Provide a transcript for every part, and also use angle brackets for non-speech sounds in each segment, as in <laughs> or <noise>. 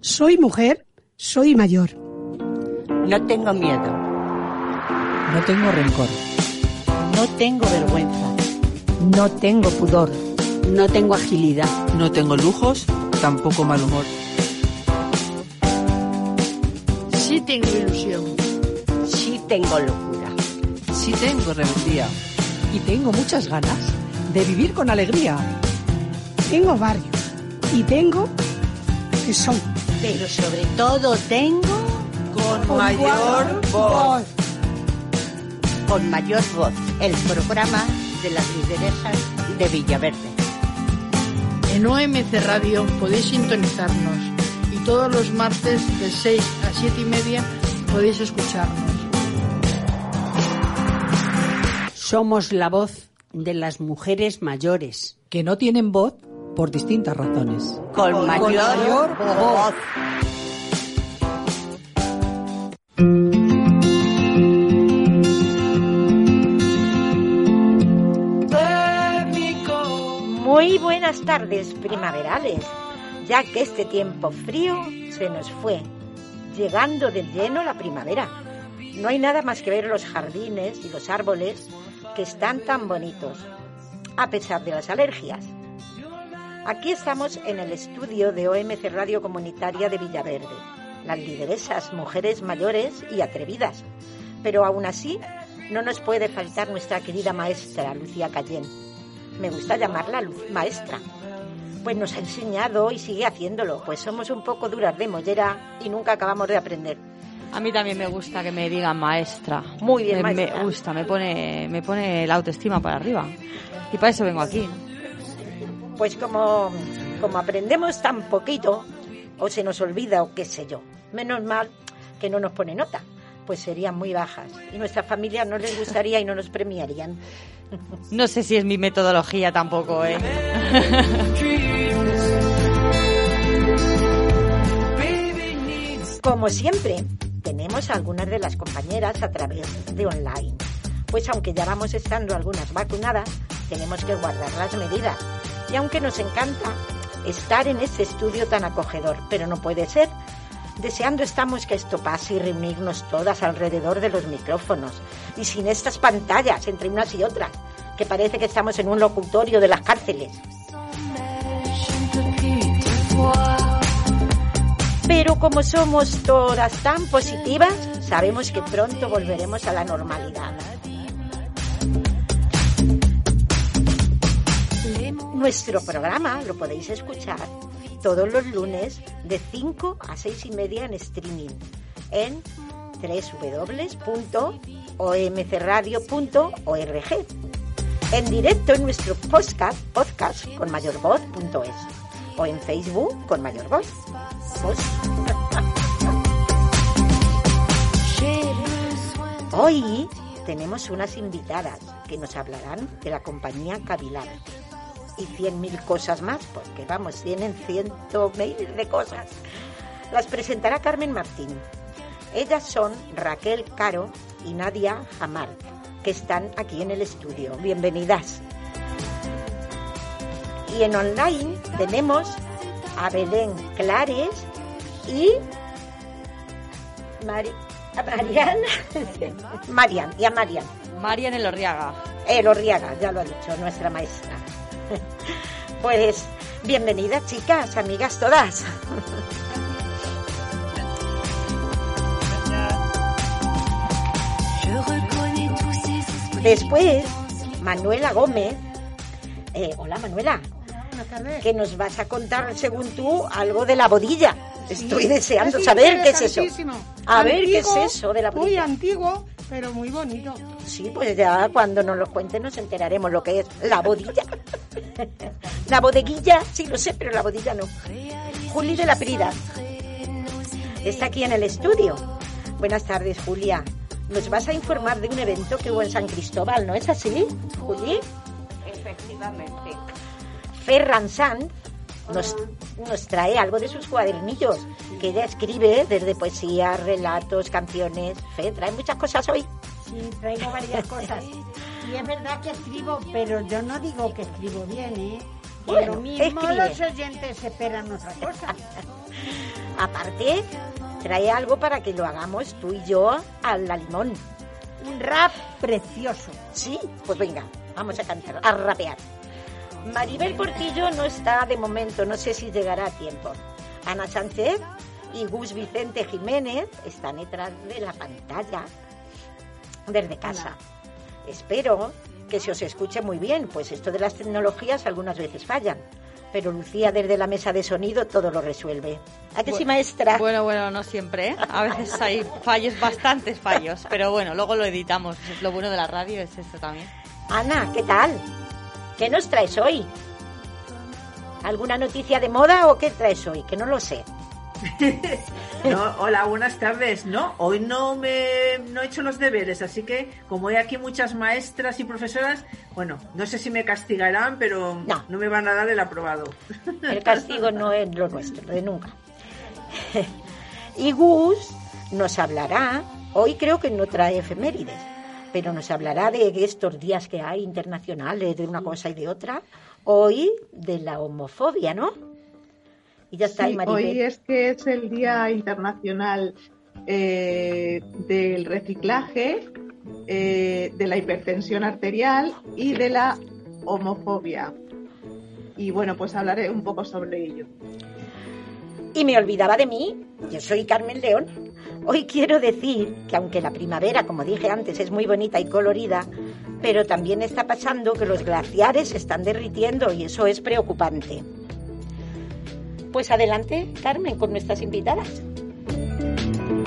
Soy mujer, soy mayor. No tengo miedo. No tengo rencor. No tengo vergüenza. No tengo pudor. No tengo agilidad. No tengo lujos, tampoco mal humor. Sí tengo ilusión. Sí tengo locura. Sí tengo rebeldía. Y tengo muchas ganas de vivir con alegría. Tengo barrio y tengo que son. Pero sobre todo tengo con mayor voz. Con mayor voz, el programa de las lideresas de Villaverde. En OMC Radio podéis sintonizarnos y todos los martes de 6 a 7 y media podéis escucharnos. Somos la voz de las mujeres mayores. Que no tienen voz por distintas razones. Con, mayor, mayor voz. Muy buenas tardes primaverales, ya que este tiempo frío se nos fue, llegando de lleno la primavera. No hay nada más que ver los jardines y los árboles que están tan bonitos, a pesar de las alergias. Aquí estamos en el estudio de OMC Radio Comunitaria de Villaverde, las lideresas, mujeres mayores y atrevidas. Pero aún así, no nos puede faltar nuestra querida maestra Lucía Cayén. Me gusta llamarla Maestra. Pues nos ha enseñado y sigue haciéndolo, pues somos un poco duras de mollera y nunca acabamos de aprender. A mí también me gusta que me digan maestra. Muy bien, me, maestra. Me gusta, me pone, me pone la autoestima para arriba. Y para eso vengo aquí. Pues como, como aprendemos tan poquito, o se nos olvida o qué sé yo, menos mal que no nos pone nota, pues serían muy bajas. Y nuestra familia no les gustaría y no nos premiarían. No sé si es mi metodología tampoco, ¿eh? <laughs> Como siempre, tenemos a algunas de las compañeras a través de online. Pues aunque ya vamos estando algunas vacunadas, tenemos que guardar las medidas. Y aunque nos encanta estar en este estudio tan acogedor, pero no puede ser. Deseando estamos que esto pase y reunirnos todas alrededor de los micrófonos y sin estas pantallas entre unas y otras, que parece que estamos en un locutorio de las cárceles. Pero como somos todas tan positivas, sabemos que pronto volveremos a la normalidad. Nuestro programa lo podéis escuchar todos los lunes de 5 a 6 y media en streaming en www.omcradio.org en directo en nuestro podcast, podcast con mayorvoz.es o en Facebook con Mayor Voz. Voz. Hoy tenemos unas invitadas que nos hablarán de la compañía Cavilar y cien mil cosas más, porque vamos, tienen ciento mil de cosas. Las presentará Carmen Martín. Ellas son Raquel Caro y Nadia Jamar, que están aquí en el estudio. Bienvenidas. Y en online tenemos a Belén Clares y Mari a Marian, Marian y a Marian. Marian Elorriaga. Elorriaga, ya lo ha dicho nuestra maestra. <laughs> Pues bienvenidas chicas, amigas todas. <laughs> Después, Manuela Gómez. Eh, hola Manuela. Que nos vas a contar, según tú, algo de la bodilla. Estoy deseando saber qué es eso. A ver qué es eso de la Muy bodilla. antiguo, pero muy bonito. Sí, pues ya cuando nos lo cuenten nos enteraremos lo que es la bodilla. <laughs> la bodeguilla, sí lo sé, pero la bodilla no. Juli de la Prida. Está aquí en el estudio. Buenas tardes, Julia. Nos vas a informar de un evento que hubo en San Cristóbal, ¿no es así, Juli? Efectivamente. Ferran Sanz nos, nos trae algo de sus cuadernillos, que ella escribe desde poesía, relatos, canciones. Fe, trae muchas cosas hoy. Sí, traigo varias cosas. Y es verdad que escribo, pero yo no digo que escribo bien, ¿eh? Bueno, lo mismo escribe. los oyentes esperan otra cosa. <laughs> Aparte, trae algo para que lo hagamos tú y yo a la limón. Un rap precioso. Sí, pues venga, vamos a cantar, a rapear. Maribel Portillo no está de momento, no sé si llegará a tiempo. Ana Sánchez y Gus Vicente Jiménez están detrás de la pantalla desde casa. Espero que se os escuche muy bien, pues esto de las tecnologías algunas veces fallan. Pero Lucía desde la mesa de sonido todo lo resuelve. ¿A que sí, maestra? Bueno, bueno, no siempre. ¿eh? A veces hay fallos, bastantes fallos. Pero bueno, luego lo editamos. Lo bueno de la radio es esto también. Ana, ¿qué tal? ¿Qué nos traes hoy? ¿Alguna noticia de moda o qué traes hoy? Que no lo sé. <laughs> No, hola, buenas tardes. No, hoy no me no he hecho los deberes, así que como hay aquí muchas maestras y profesoras, bueno, no sé si me castigarán, pero No. no, me van a dar el aprobado. <laughs> El castigo no es lo nuestro, de nunca. <laughs> Y Gus nos hablará, hoy creo que no trae efemérides, pero nos hablará de estos días que hay internacionales, de una cosa y de otra. Hoy de la homofobia, ¿no? Y ya está, Sí, hoy es que es el Día Internacional eh, del Reciclaje, eh, de la hipertensión arterial y de la homofobia. Y bueno, pues hablaré un poco sobre ello. Y me olvidaba de mí, yo soy Carmen León. Hoy quiero decir que aunque la primavera, como dije antes, es muy bonita y colorida, pero también está pasando que los glaciares se están derritiendo y eso es preocupante. Pues adelante, Carmen, con nuestras invitadas.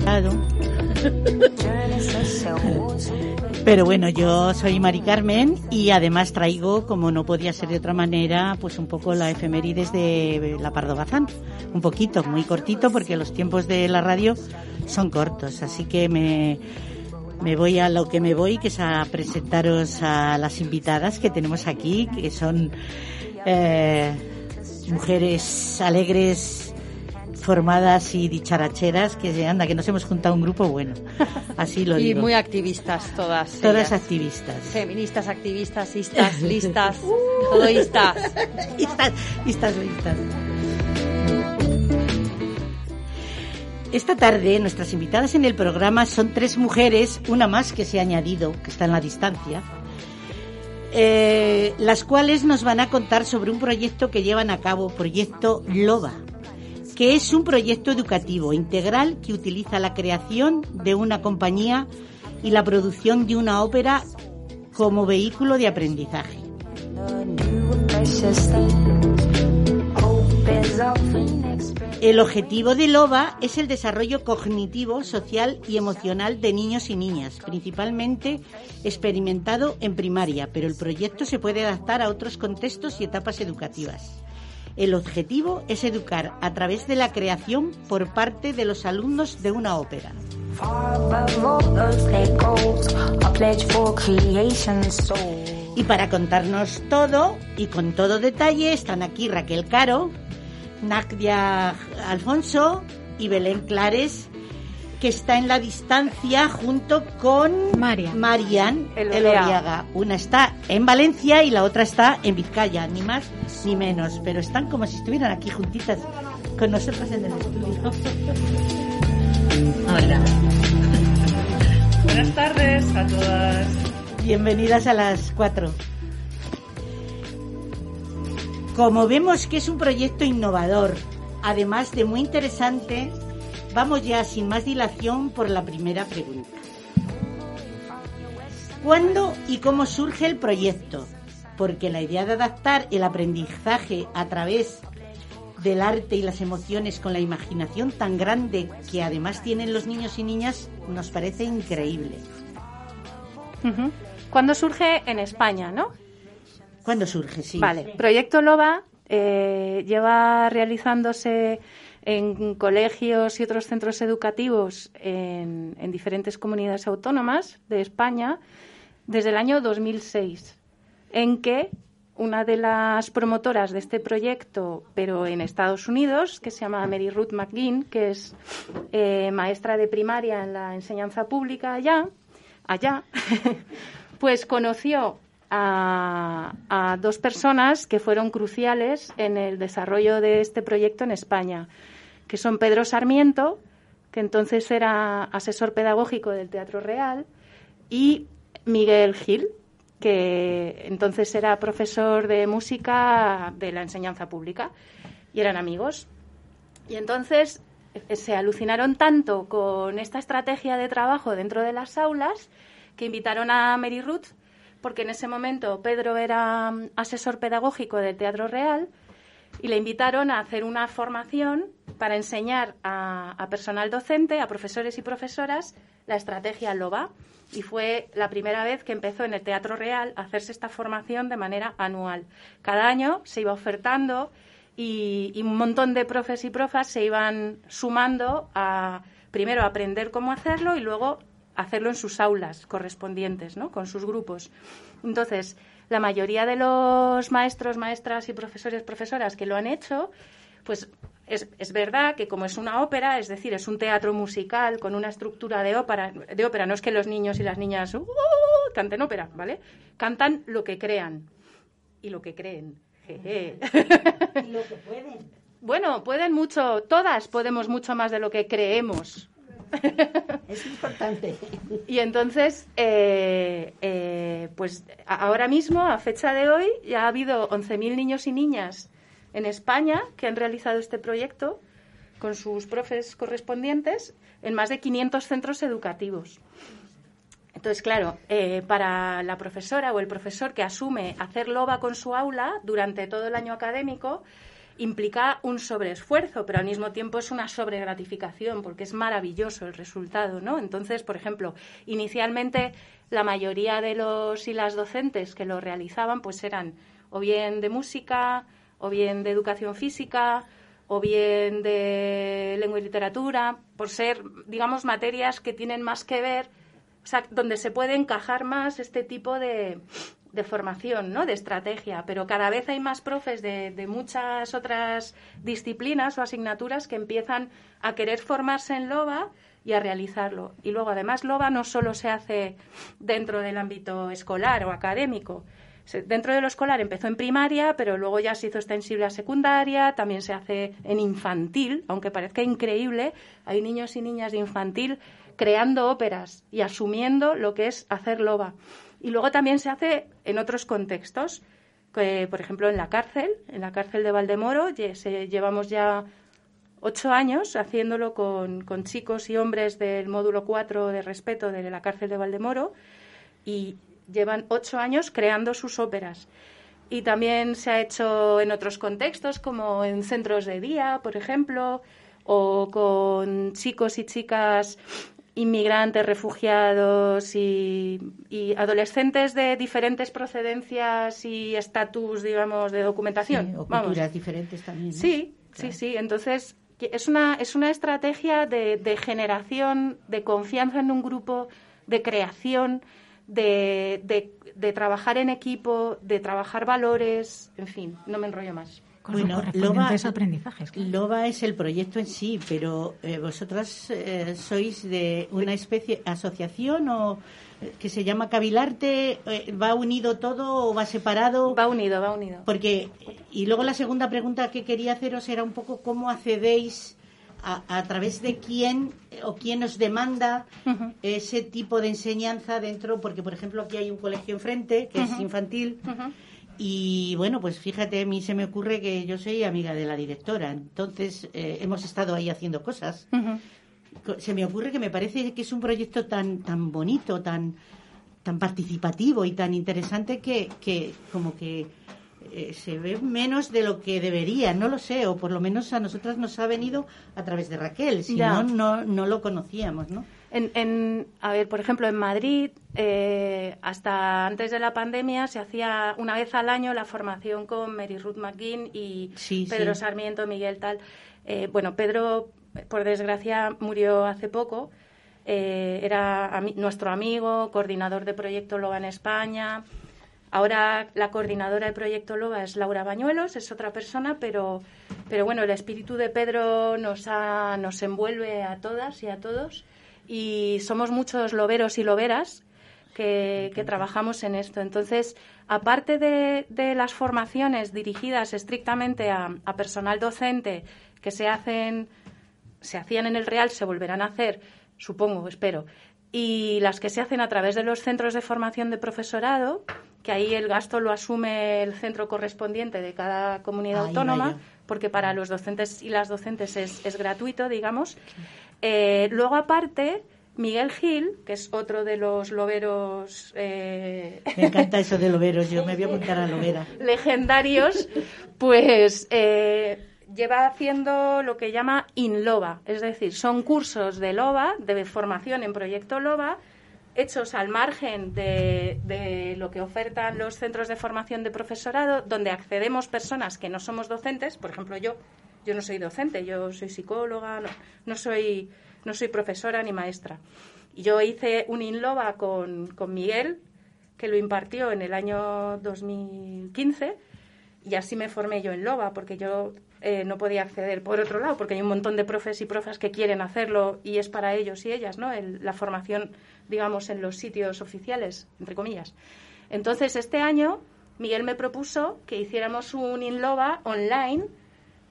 <laughs> Pero bueno, yo soy Mari Carmen y además traigo, como no podía ser de otra manera, pues un poco la efemérides de la Pardo Bazán. Un poquito, muy cortito, porque los tiempos de la radio son cortos. Así que me, me voy a lo que me voy, que es a presentaros a las invitadas que tenemos aquí, que son eh, mujeres alegres, formadas y dicharacheras, que anda, que nos hemos juntado un grupo bueno. Así lo <laughs> y digo. muy activistas todas. Todas ellas. activistas. Feministas, activistas, istas, listas, <laughs> todoistas. <laughs> Istas, istas, listas. Esta tarde nuestras invitadas en el programa son tres mujeres, una más que se ha añadido, que está en la distancia, eh, las cuales nos van a contar sobre un proyecto que llevan a cabo, proyecto LOBA, que es un proyecto educativo integral que utiliza la creación de una compañía y la producción de una ópera como vehículo de aprendizaje. El objetivo de LOBA es el desarrollo cognitivo, social y emocional de niños y niñas, principalmente experimentado en primaria, pero el proyecto se puede adaptar a otros contextos y etapas educativas. El objetivo es educar a través de la creación por parte de los alumnos de una ópera. Y para contarnos todo y con todo detalle están aquí Raquel Caro, Nadia Alfonso y Belén Clares, que está en la distancia junto con Marian, Marian Elorriaga. Elorriaga. Una está en Valencia y la otra está en Vizcaya, ni más ni menos, pero están como si estuvieran aquí juntitas con nosotras en el estudio. Hola. Buenas tardes a todas. Bienvenidas a las cuatro. Como vemos que es un proyecto innovador, además de muy interesante, vamos ya sin más dilación por la primera pregunta. ¿Cuándo y cómo surge el proyecto? Porque la idea de adaptar el aprendizaje a través del arte y las emociones con la imaginación tan grande que además tienen los niños y niñas nos parece increíble. ¿Cuándo surge en España, no? ¿Cuándo surge? Sí. Vale, Proyecto LOBA eh, lleva realizándose en colegios y otros centros educativos en, en diferentes comunidades autónomas de España desde el año 2006, en que una de las promotoras de este proyecto, pero en Estados Unidos, que se llama Mary Ruth McGinn, que es eh, maestra de primaria en la enseñanza pública allá, allá, <laughs> pues conoció a, dos personas que fueron cruciales en el desarrollo de este proyecto en España, que son Pedro Sarmiento, que entonces era asesor pedagógico del Teatro Real, y Miguel Gil, que entonces era profesor de música de la enseñanza pública, y eran amigos. Y entonces eh, se alucinaron tanto con esta estrategia de trabajo dentro de las aulas que invitaron a Mary Ruth, porque en ese momento Pedro era mm, asesor pedagógico del Teatro Real, y le invitaron a hacer una formación para enseñar a, personal docente, a profesores y profesoras, la estrategia LOBA. Y fue la primera vez que empezó en el Teatro Real a hacerse esta formación de manera anual. Cada año se iba ofertando y, un montón de profes y profas se iban sumando a primero aprender cómo hacerlo y luego hacerlo en sus aulas correspondientes, ¿no? con sus grupos. Entonces, la mayoría de los maestros, maestras y profesores, profesoras que lo han hecho, pues es, es, verdad que como es una ópera, es decir, es un teatro musical con una estructura de ópera, de ópera no es que los niños y las niñas uh, canten ópera, ¿vale? Cantan lo que crean y lo que creen. Y lo que pueden. Bueno, pueden mucho, todas podemos mucho más de lo que creemos. <laughs> Es importante. Y entonces, eh, eh, pues ahora mismo, a fecha de hoy, ya ha habido 11.000 niños y niñas en España que han realizado este proyecto con sus profes correspondientes en más de 500 centros educativos. Entonces, claro, eh, para la profesora o el profesor que asume hacer loba con su aula durante todo el año académico, implica un sobreesfuerzo, pero al mismo tiempo es una sobregratificación, porque es maravilloso el resultado, ¿no? Entonces, por ejemplo, inicialmente la mayoría de los y las docentes que lo realizaban, pues eran o bien de música, o bien de educación física, o bien de lengua y literatura, por ser, digamos, materias que tienen más que ver, o sea, donde se puede encajar más este tipo de, de formación, ¿no? de estrategia, pero cada vez hay más profes de, muchas otras disciplinas o asignaturas que empiezan a querer formarse en LOBA y a realizarlo. Y luego, además, LOBA no solo se hace dentro del ámbito escolar o académico. Dentro de lo escolar empezó en primaria, pero luego ya se hizo extensible a secundaria, también se hace en infantil, aunque parezca increíble, hay niños y niñas de infantil creando óperas y asumiendo lo que es hacer loba. Y luego también se hace en otros contextos, que, por ejemplo, en la cárcel, en la cárcel de Valdemoro, llevamos ya ocho años haciéndolo con, con, chicos y hombres del módulo 4 de respeto de la cárcel de Valdemoro y llevan ocho años creando sus óperas. Y también se ha hecho en otros contextos, como en centros de día, por ejemplo, o con chicos y chicas inmigrantes, refugiados y, adolescentes de diferentes procedencias y estatus, digamos, de documentación. o culturas diferentes también. Sí, sí, sí. Entonces, es una, es una estrategia de, de, generación, de confianza en un grupo, de creación, de, de, de trabajar en equipo, de trabajar valores, en fin, no me enrollo más bueno, Loba, aprendizajes. Loba es el proyecto en sí, pero eh, vosotras eh, sois de una especie asociación o eh, que se llama Cabilarte, ¿va unido todo o va separado? Va unido, va unido. Porque, y luego la segunda pregunta que quería haceros era un poco cómo accedéis a, a través de quién o quién os demanda ese tipo de enseñanza dentro, porque por ejemplo aquí hay un colegio enfrente que es infantil. Y bueno, pues fíjate, a mí se me ocurre que yo soy amiga de la directora, entonces eh, hemos estado ahí haciendo cosas. Se me ocurre que me parece que es un proyecto tan, tan bonito, tan, tan participativo y tan interesante que, que como que eh, se ve menos de lo que debería, no lo sé, o por lo menos a nosotras nos ha venido a través de Raquel, si no, no, no lo conocíamos, ¿no? En, a ver, por ejemplo, en Madrid, eh, hasta antes de la pandemia, se hacía una vez al año la formación con Mary Ruth McGinn y Pedro Sarmiento, Miguel tal. Eh, bueno, Pedro, por desgracia, murió hace poco. Eh, era nuestro amigo, coordinador de Proyecto Loba en España. Ahora la coordinadora de Proyecto Loba es Laura Bañuelos, es otra persona, pero, pero bueno, el espíritu de Pedro nos, nos envuelve a todas y a todos y somos muchos loberos y loberas que, trabajamos en esto. Entonces, aparte de, las formaciones dirigidas estrictamente a, personal docente que se hacen se hacían en el Real se volverán a hacer, supongo, espero, y las que se hacen a través de los centros de formación de profesorado, que ahí el gasto lo asume el centro correspondiente de cada comunidad autónoma, vaya. porque para los docentes y las docentes es, es gratuito, digamos. Eh, luego, aparte, Miguel Gil, que es otro de los loberos eh, Me encanta eso de loberos, yo me voy a <laughs> apuntar a lobera. legendarios, pues eh, lleva haciendo lo que llama InLoba, es decir, son cursos de LOBA, de formación en proyecto LOBA, hechos al margen de, de lo que ofertan los centros de formación de profesorado, donde accedemos personas que no somos docentes, por ejemplo yo, yo no soy docente, yo soy psicóloga, no, no soy, no soy profesora ni maestra. Yo hice un InLoba con, con Miguel, que lo impartió en el año 2015, y así me formé yo en LOBA, porque yo eh, no podía acceder por otro lado, porque hay un montón de profes y profas que quieren hacerlo y es para ellos y ellas, ¿no? La formación, digamos, en los sitios oficiales, entre comillas. Entonces, este año, Miguel me propuso que hiciéramos un InLoba online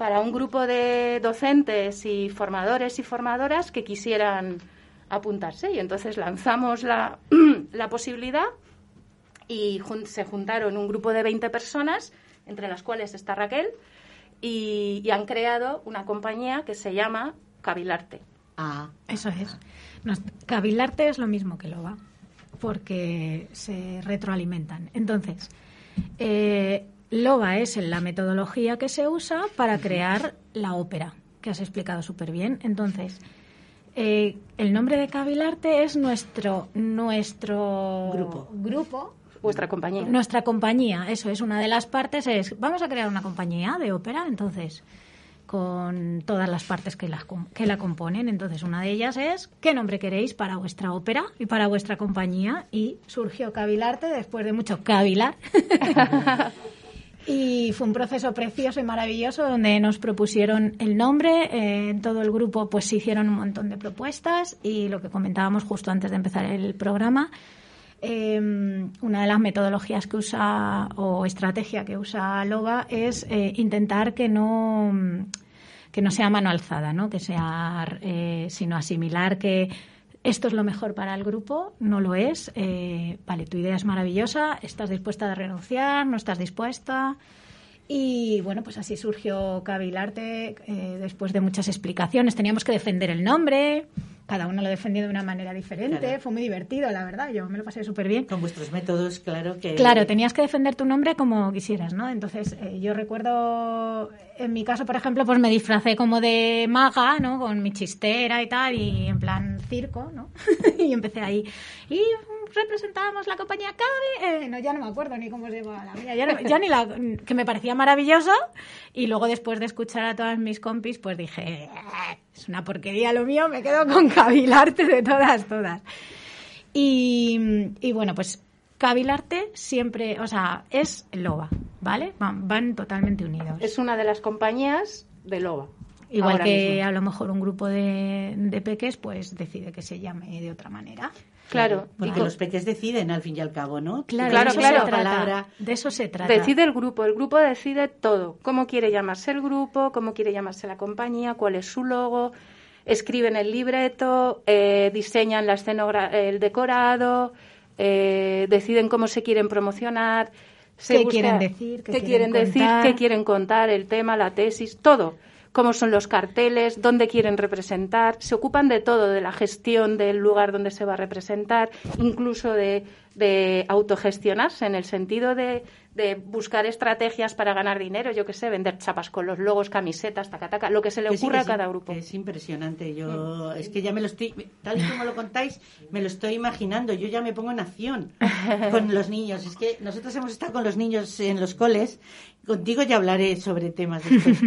para un grupo de docentes y formadores y formadoras que quisieran apuntarse. Y entonces lanzamos la, <clears throat> la posibilidad y jun- se juntaron un grupo de 20 personas, entre las cuales está Raquel, y, y han creado una compañía que se llama Cabilarte. Ah, Eso es. Nos- Cavilarte es lo mismo que Loba, porque se retroalimentan. Entonces, eh, Loba es la metodología que se usa para crear la ópera, que has explicado súper bien. Entonces, eh, el nombre de Cavilarte es nuestro, nuestro Grupo. grupo Vuestra compañía. nuestra compañía, eso es una de las partes, es vamos a crear una compañía de ópera, entonces, con todas las partes que la, que la componen. Entonces, una de ellas es qué nombre queréis para vuestra ópera y para vuestra compañía. Y surgió Cavilarte después de mucho cavilar. <laughs> Y fue un proceso precioso y maravilloso donde nos propusieron el nombre. eh, todo el grupo pues se hicieron un montón de propuestas y lo que comentábamos justo antes de empezar el programa, eh, una de las metodologías que usa o estrategia que usa Loba es eh, intentar que no que no sea mano alzada, ¿no? Que sea eh, sino asimilar que esto es lo mejor para el grupo, no lo es. eh, vale, tu idea es maravillosa, estás dispuesta a renunciar, no estás dispuesta. Y bueno, pues así surgió Cabilarte eh, después de muchas explicaciones. Teníamos que defender el nombre, cada uno lo defendió de una manera diferente. Claro. Fue muy divertido, la verdad. Yo me lo pasé súper bien. Con vuestros métodos, claro que. Claro, tenías que defender tu nombre como quisieras, ¿no? Entonces, eh, yo recuerdo, en mi caso, por ejemplo, pues me disfracé como de maga, ¿no? Con mi chistera y tal, y en plan circo, ¿no? <laughs> y empecé ahí. Y representábamos la compañía Cabe, eh, no, ya no me acuerdo ni cómo se llamaba la mía, ya, no- ya ni la, que me parecía maravilloso, y luego después de escuchar a todas mis compis, pues dije, "Eh, es una porquería lo mío, me quedo con Cabilarte de todas, todas. Y, y bueno, pues Cabilarte siempre, o sea, es Loba, ¿vale? Van, van totalmente unidos. Es una de las compañías de Loba. Igual que mismo. a lo mejor un grupo de, de peques, pues decide que se llame de otra manera. Claro, Porque los peques deciden al fin y al cabo, ¿no? Claro, Claro, de eso claro. se trata. Palabra. De eso se trata. Decide el grupo, el grupo decide todo, cómo quiere llamarse el grupo, cómo quiere llamarse la compañía, cuál es su logo, escriben el libreto, eh, diseñan la escenogra- el decorado, eh, deciden cómo se quieren promocionar, se ¿Qué busca- quieren decir? ¿Qué qué quieren quieren decir, contar? qué quieren contar, el tema, la tesis, todo. Cómo son los carteles, dónde quieren representar, se ocupan de todo, de la gestión del lugar donde se va a representar, incluso de, de autogestionarse en el sentido de, de buscar estrategias para ganar dinero, yo qué sé, vender chapas con los logos, camisetas, taca, taca, lo que se le sí, ocurra que a sí, cada grupo. es impresionante. Yo es que ya me lo estoy, tal y como lo contáis, me lo estoy imaginando. Yo ya me pongo en acción con los niños. Es que nosotros hemos estado con los niños en los coles. Contigo ya hablaré sobre temas después,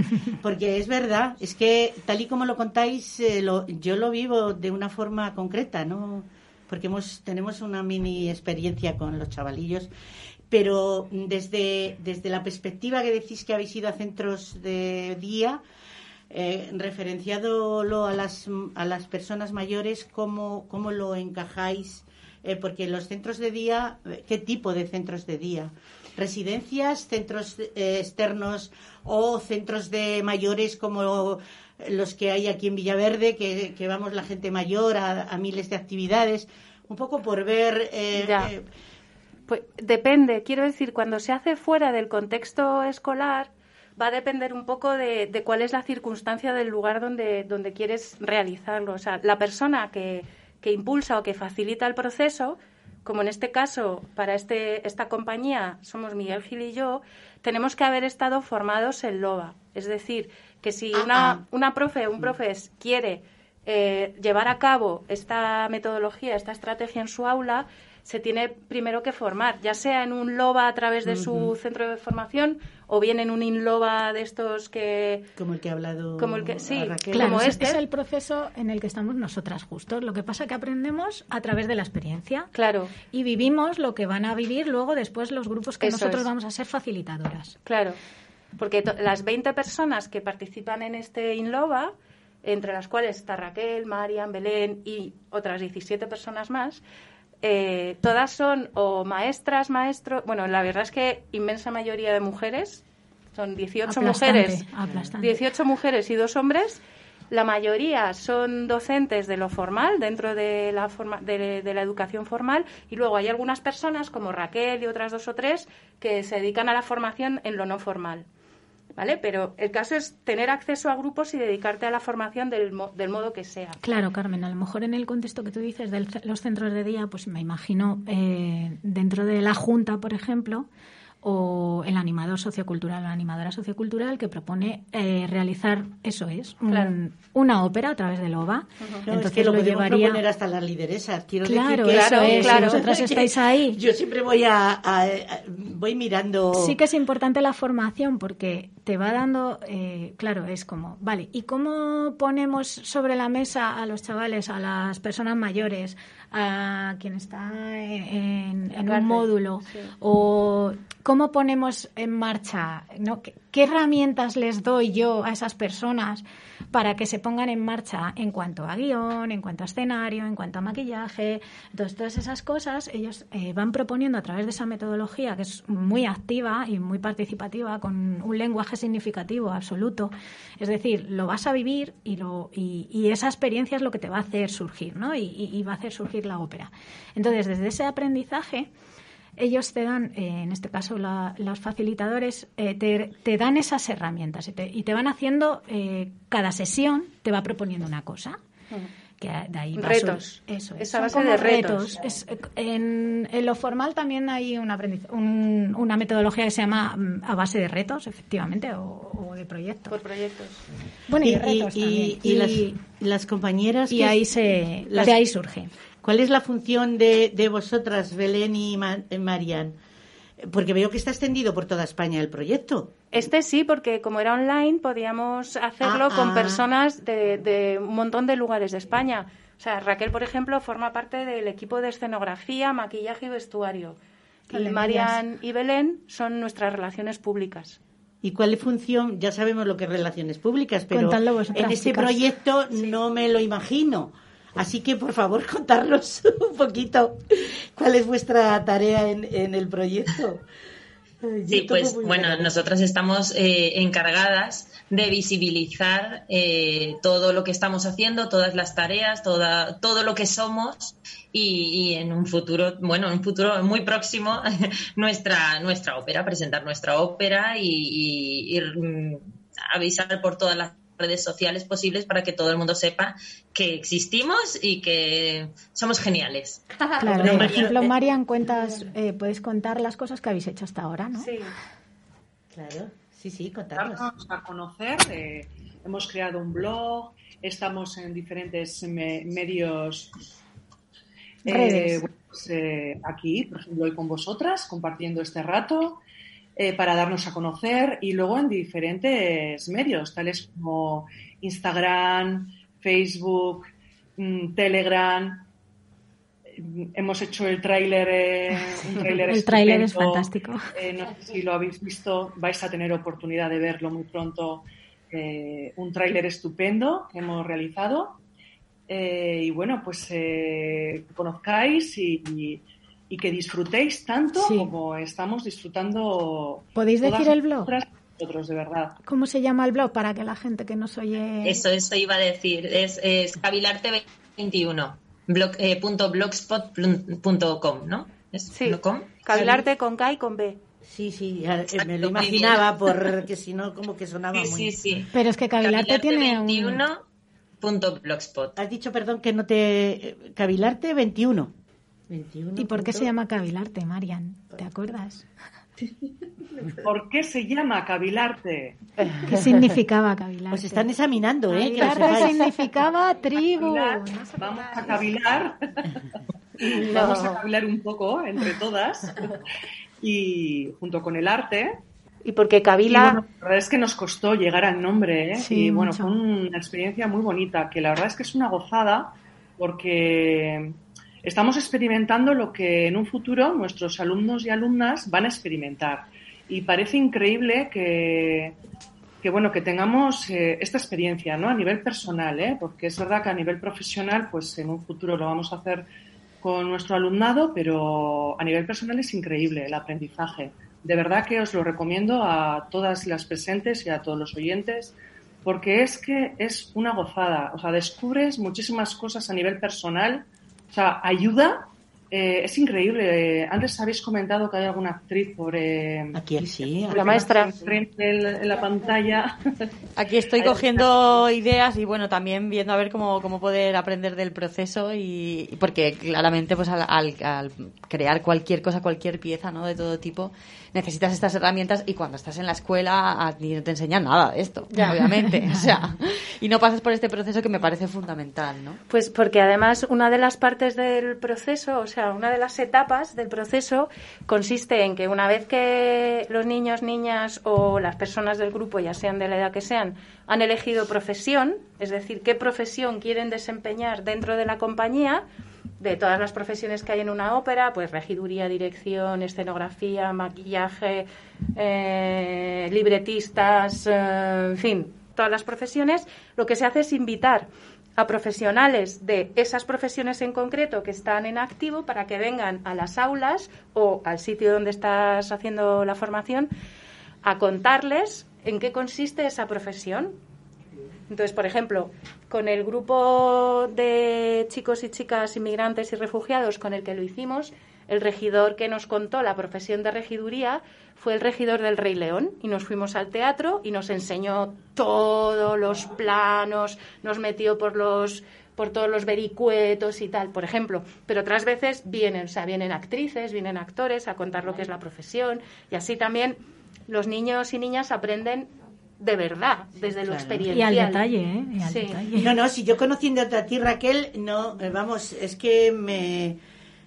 porque es verdad. Es que tal y como lo contáis, eh, lo- yo lo vivo de una forma concreta, ¿no? Porque hemos, tenemos una mini experiencia con los chavalillos pero desde, desde la perspectiva que decís que habéis ido a centros de día, eh, referenciado a las, a las personas mayores, ¿cómo, cómo lo encajáis? Eh, porque los centros de día, eh, ¿qué tipo de centros de día? ¿Residencias, centros eh, externos o centros de mayores como los que hay aquí en Villaverde, que, que vamos la gente mayor a, a miles de actividades, un poco por ver... Pues depende, quiero decir, cuando se hace fuera del contexto escolar, va a depender un poco de, de cuál es la circunstancia del lugar donde, donde quieres realizarlo. O sea, la persona que, que impulsa o que facilita el proceso, como en este caso, para este, esta compañía somos Miguel Gil y yo, tenemos que haber estado formados en LOBA. Es decir, que si una, una profe, un profes quiere eh, llevar a cabo esta metodología, esta estrategia en su aula, se tiene primero que formar, ya sea en un LOBA a través de su centro de formación o bien en un INLOBA de estos que... como el que ha hablado Como el que- sí, Raquel. Claro, como es, este. es el proceso en el que estamos nosotras justo. Lo que pasa que aprendemos a través de la experiencia. Claro. Y vivimos lo que van a vivir luego después los grupos que Eso nosotros es. vamos a ser facilitadoras. Claro, porque las 20 personas que participan en este INLOBA, entre las cuales está Raquel, Marian, Belén y otras 17 personas más, eh, todas son o maestras, maestros, bueno, la verdad es que inmensa mayoría de mujeres, son 18 Aplastante, mujeres, aplastante. 18 mujeres y dos hombres. La mayoría son docentes de lo formal, dentro de la, forma, de, de la educación formal, y luego hay algunas personas, como Raquel y otras dos o tres, que se dedican a la formación en lo no formal. ¿Vale? Pero el caso es tener acceso a grupos y dedicarte a la formación del, mo- del modo que sea. Claro, Carmen, a lo mejor en el contexto que tú dices de los centros de día, pues me imagino eh, dentro de la Junta, por ejemplo, o el animador sociocultural o la animadora sociocultural que propone eh, realizar, eso es, un- Claro. una ópera a través del OVA. Entonces es que lo, lo llevaría... proponer hasta las lideresas. Quiero Claro, decir que eso es, claro. si vosotras <laughs> estáis ahí. Yo siempre voy a, a- a- voy mirando. Sí que es importante la formación porque te va dando, eh, claro, es como, vale, ¿y cómo ponemos sobre la mesa a los chavales, a las personas mayores, a quien está en, en un módulo? sí. ¿O cómo ponemos en marcha? ¿no? ¿Qué, herramientas les doy yo a esas personas para que se pongan en marcha en cuanto a guion, en cuanto a escenario, en cuanto a maquillaje? Entonces, todas esas cosas ellos eh, van proponiendo a través de esa metodología que es muy activa y muy participativa, con un lenguaje significativo absoluto. Es decir, lo vas a vivir y, lo, y, esa experiencia es lo que te va a hacer surgir, ¿no? Y- y va a hacer surgir la ópera. Entonces, desde ese aprendizaje, ellos te dan, eh, en este caso la- los facilitadores, eh, te, te dan esas herramientas y te, y te van haciendo, eh, cada sesión te va proponiendo una cosa. Que de ahí va Retos. Eso es. Es a Son base de retos. Es, en, en lo formal también hay un aprendiz- un- una metodología que se llama mm, a base de retos, efectivamente, o, o de proyectos. Por proyectos. Bueno, y, retos y- también. y las, las compañeras. y que- ahí se, las- de ahí surge. ¿Cuál es la función de, de vosotras, Belén y Ma- eh, Marian? Porque veo que está extendido por toda España el proyecto. Este sí, porque como era online, podíamos hacerlo Ah, con ah. personas de, de un montón de lugares de España. O sea, Raquel, por ejemplo, forma parte del equipo de escenografía, maquillaje y vestuario. Y. Marian y Belén son nuestras relaciones públicas. ¿Y cuál es función? Ya sabemos lo que es relaciones públicas, pero en este proyecto no me lo imagino. Así que, por favor, <laughs> contarnos un poquito cuál es vuestra tarea en, en el proyecto. Sí, pues bueno, nosotras estamos eh, encargadas de visibilizar eh, todo lo que estamos haciendo, todas las tareas, toda, todo lo que somos y, y en un futuro, bueno, en un futuro muy próximo, <laughs> nuestra, nuestra ópera, presentar nuestra ópera y, mm, avisar por todas las redes sociales posibles para que todo el mundo sepa que existimos y que somos geniales. Claro, No, por ejemplo, eh, Marian, cuentas, eh, puedes contar las cosas que habéis hecho hasta ahora, ¿no? Sí. Claro, sí, sí, contarnos. darnos a conocer. eh, hemos creado un blog, estamos en diferentes me- medios. eh, pues, eh, aquí, por ejemplo, hoy con vosotras, compartiendo este rato, eh, para darnos a conocer y luego en diferentes medios, tales como Instagram, Facebook, mm, Telegram. Mm, Hemos hecho el tráiler, eh, <laughs> El tráiler es fantástico. Eh, no sé si lo habéis visto, vais a tener oportunidad de verlo muy pronto. Eh, un tráiler estupendo que hemos realizado. Y bueno, pues que conozcáis y, y- y que disfrutéis tanto Sí. como estamos disfrutando. ¿Podéis decir el blog? nosotros, de verdad. ¿Cómo se llama el blog para que la gente que nos oye... Eso, eso iba a decir. Es, es cavilarte21, blog, eh, punto blogspot.com, ¿no? ¿Es Sí, .com? cavilarte con K y con B. Sí, sí, ya, eh, me lo imaginaba porque si no como que sonaba Sí, muy... sí, sí. Pero es que Cavilarte tiene un... 21 punto blogspot. Has dicho, perdón, que no te... Cavilarte 21. 21 ¿Y por qué se llama Cavilarte, Marian? ¿Te acuerdas? <laughs> ¿Por qué se llama cavilarte? ¿Qué significaba Cavilarte? Os están examinando, ¿eh? Cavilarte significaba tribu. Vamos a cavilar. <laughs> Vamos a cavilar un poco entre todas. Y junto con el arte. Y porque Y Cavila... bueno, la verdad es que nos costó llegar al nombre, ¿eh? Sí, y bueno, mucho. fue una experiencia muy bonita, que la verdad es que es una gozada porque estamos experimentando lo que en un futuro nuestros alumnos y alumnas van a experimentar. Y parece increíble que, bueno, que tengamos eh, esta experiencia, ¿no? A nivel personal, ¿eh? Porque es verdad que a nivel profesional, pues en un futuro lo vamos a hacer con nuestro alumnado, pero a nivel personal es increíble el aprendizaje. De verdad que os lo recomiendo a todas las presentes y a todos los oyentes, porque es que es una gozada. O sea, descubres muchísimas cosas a nivel personal, o sea, ayuda. eh, es increíble. Eh, Antes habéis comentado que hay alguna actriz por. eh, Aquí sí. La maestra. Enfrente en, en la pantalla. <laughs> Aquí estoy cogiendo ideas y bueno, también viendo a ver cómo, cómo poder aprender del proceso y y porque claramente pues al, al- al crear cualquier cosa, cualquier pieza, ¿no? De todo tipo, necesitas estas herramientas y cuando estás en la escuela a ti no te enseñan nada de esto, Ya. obviamente, <laughs> o sea, y no pasas por este proceso que me parece fundamental, ¿no? Pues porque además una de las partes del proceso, o sea, una de las etapas del proceso consiste en que una vez que los niños, niñas o las personas del grupo, ya sean de la edad que sean, han elegido profesión, es decir, qué profesión quieren desempeñar dentro de la compañía, de todas las profesiones que hay en una ópera, pues regiduría, dirección, escenografía, maquillaje, eh, libretistas, eh, en fin, todas las profesiones, lo que se hace es invitar a profesionales de esas profesiones en concreto que están en activo para que vengan a las aulas o al sitio donde estás haciendo la formación a contarles en qué consiste esa profesión. Entonces, por ejemplo, con el grupo de chicos y chicas inmigrantes y refugiados con el que lo hicimos, el regidor que nos contó la profesión de regiduría fue el regidor del Rey León y nos fuimos al teatro y nos enseñó todos los planos, nos metió por los por todos los vericuetos y tal, por ejemplo. Pero otras veces vienen, o sea, vienen actrices, vienen actores a contar lo que es la profesión y así también los niños y niñas aprenden de verdad, desde lo experiencial. Y al detalle, ¿eh? Y al Sí. detalle. No, no, si yo conociéndote a ti, Raquel, no, eh, vamos, es que me,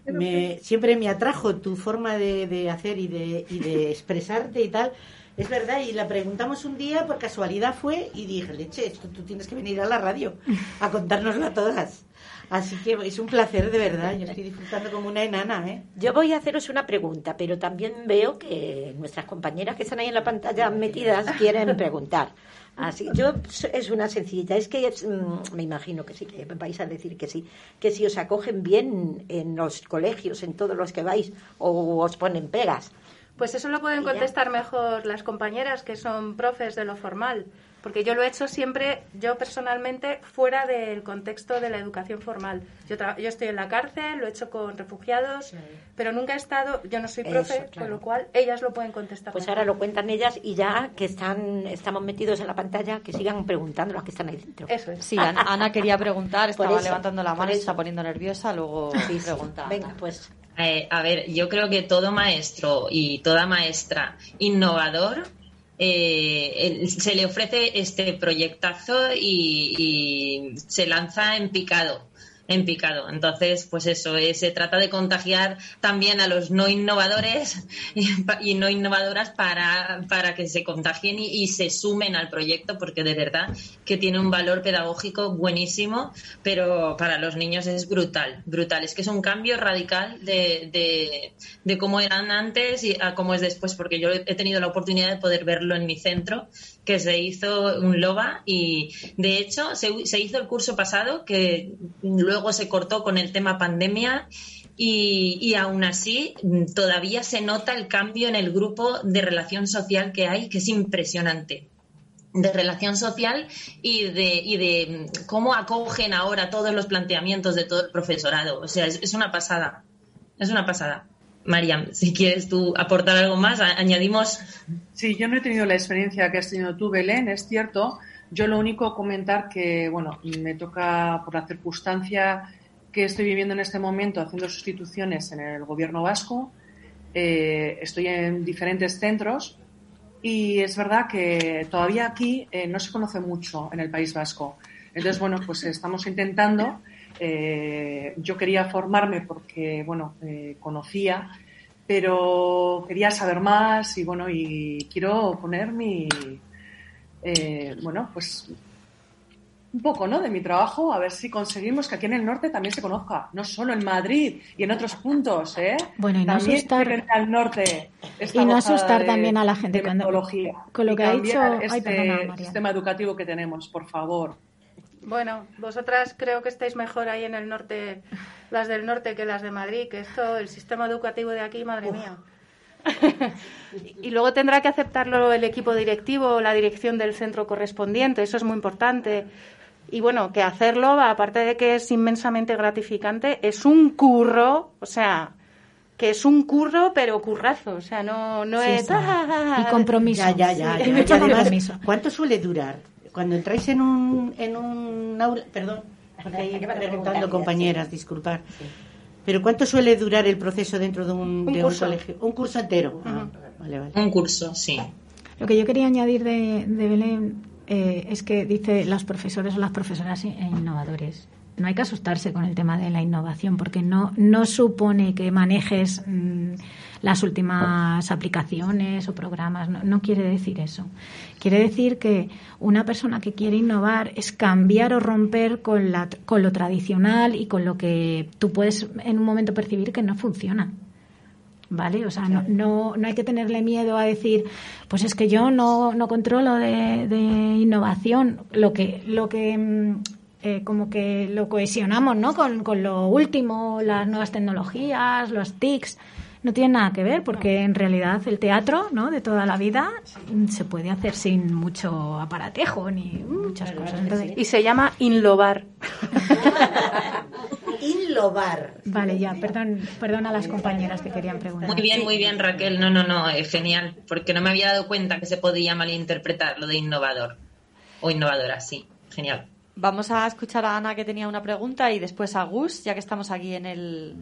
me siempre me atrajo tu forma de, de hacer y de, y de <laughs> expresarte y tal. Es verdad, y la preguntamos un día, por casualidad fue, y dije, leche, esto tú tienes que venir a la radio a contárnoslo a todas. Así que es un placer, de verdad, yo estoy disfrutando como una enana, ¿eh? Yo voy a haceros una pregunta, pero también veo que nuestras compañeras que están ahí en la pantalla metidas quieren preguntar. Así, yo es una sencillita, es que es, mm, me imagino que sí, que me vais a decir que sí, que si os acogen bien en los colegios, en todos los que vais, o os ponen pegas. Pues eso lo pueden contestar mejor las compañeras que son profes de lo formal, porque yo lo he hecho siempre, yo personalmente, fuera del contexto de la educación formal. Yo, yo estoy en la cárcel, lo he hecho con refugiados, pero nunca he estado, yo no soy profe, Eso, claro. con lo cual ellas lo pueden contestar. Pues mejor. ahora lo cuentan ellas y ya que están, estamos metidos en la pantalla, que sigan preguntando las que están ahí dentro. Eso es. Sí, Ana, quería preguntar, estaba eso, levantando la mano, se está poniendo nerviosa, luego Sí, sí. pregunta. Venga, pues Eh, a ver, yo creo que todo maestro y toda maestra innovador eh, se le ofrece este proyectazo y, y se lanza en picado. En picado. Entonces, pues eso, eh, se trata de contagiar también a los no innovadores <laughs> y, no innovadoras para, para que se contagien y, y se sumen al proyecto, porque de verdad que tiene un valor pedagógico buenísimo, pero para los niños es brutal, brutal. Es que es un cambio radical de, de, de cómo eran antes y a cómo es después, porque yo he tenido la oportunidad de poder verlo en mi centro, que se hizo un LOBA y de hecho se, se hizo el curso pasado, que luego se cortó con el tema pandemia y, y, aún así todavía se nota el cambio en el grupo de relación social que hay, que es impresionante de relación social y de, y de cómo acogen ahora todos los planteamientos de todo el profesorado. O sea, es, es una pasada. Es una pasada. Mariam, si quieres tú aportar algo más, añadimos. Sí, yo no he tenido la experiencia que has tenido tú, Belén, es cierto. Yo lo único comentar que, bueno, me toca por la circunstancia que estoy viviendo en este momento haciendo sustituciones en el gobierno vasco. Eh, estoy en diferentes centros y es verdad que todavía aquí eh, no se conoce mucho en el País Vasco. Entonces, bueno, pues estamos intentando. Eh, yo quería formarme porque, bueno, eh, conocía, pero quería saber más y, bueno, y quiero poner mi, eh, bueno, pues un poco, ¿no? De mi trabajo, a ver si conseguimos que aquí en el norte también se conozca, no solo en Madrid y en otros puntos, ¿eh? Bueno, y no también asustar al norte y no asustar de, también a la gente cuando con lo que ha dicho, ay, este perdona, María. sistema educativo que tenemos, por favor. Bueno, vosotras creo que estáis mejor ahí en el norte, las del norte que las de Madrid, que esto, el sistema educativo de aquí, madre mía. y luego tendrá que aceptarlo el equipo directivo o la dirección del centro correspondiente, eso es muy importante. Y bueno, que hacerlo, aparte de que es inmensamente gratificante, es un curro, o sea, que es un curro, pero currazo, o sea, no, no Sí, es... sí. Y compromiso. Ya, ya, ya. Sí, ya. mucho Y compromiso. ¿Cuánto suele durar? Cuando entráis en un, en un aula, perdón, porque ahí <laughs> preguntando compañeras, disculpar. Pero ¿cuánto suele durar el proceso dentro de un, Un de curso. un colegio? Un curso entero. Ah, vale, vale. Un curso, sí. Lo que yo quería añadir de, de Belén eh, es que dice los profesores o las profesoras e innovadores. No hay que asustarse con el tema de la innovación porque no, no supone que manejes mm, las últimas aplicaciones o programas. No, no quiere decir eso. Quiere decir que una persona que quiere innovar es cambiar o romper con, la, con lo tradicional y con lo que tú puedes en un momento percibir que no funciona. ¿Vale? O sea, no, no, no hay que tenerle miedo a decir, pues es que yo no, no controlo de, de innovación. Lo que, lo que mm, eh, como que lo cohesionamos, ¿no? Con, con lo último, las nuevas tecnologías, los TICs. No tiene nada que ver, porque en realidad el teatro, ¿no? De toda la vida se puede hacer sin mucho aparatejo ni muchas cosas. Entonces, Y se llama Inlobar. <laughs> Inlobar. vale, ya, perdón, perdón a las compañeras que querían preguntar. Muy bien, muy bien, Raquel. No, no, no, eh, genial. Porque no me había dado cuenta que se podía malinterpretar lo de innovador. O innovadora, sí. Genial. Vamos a escuchar a Ana que tenía una pregunta y después a Gus, ya que estamos aquí en el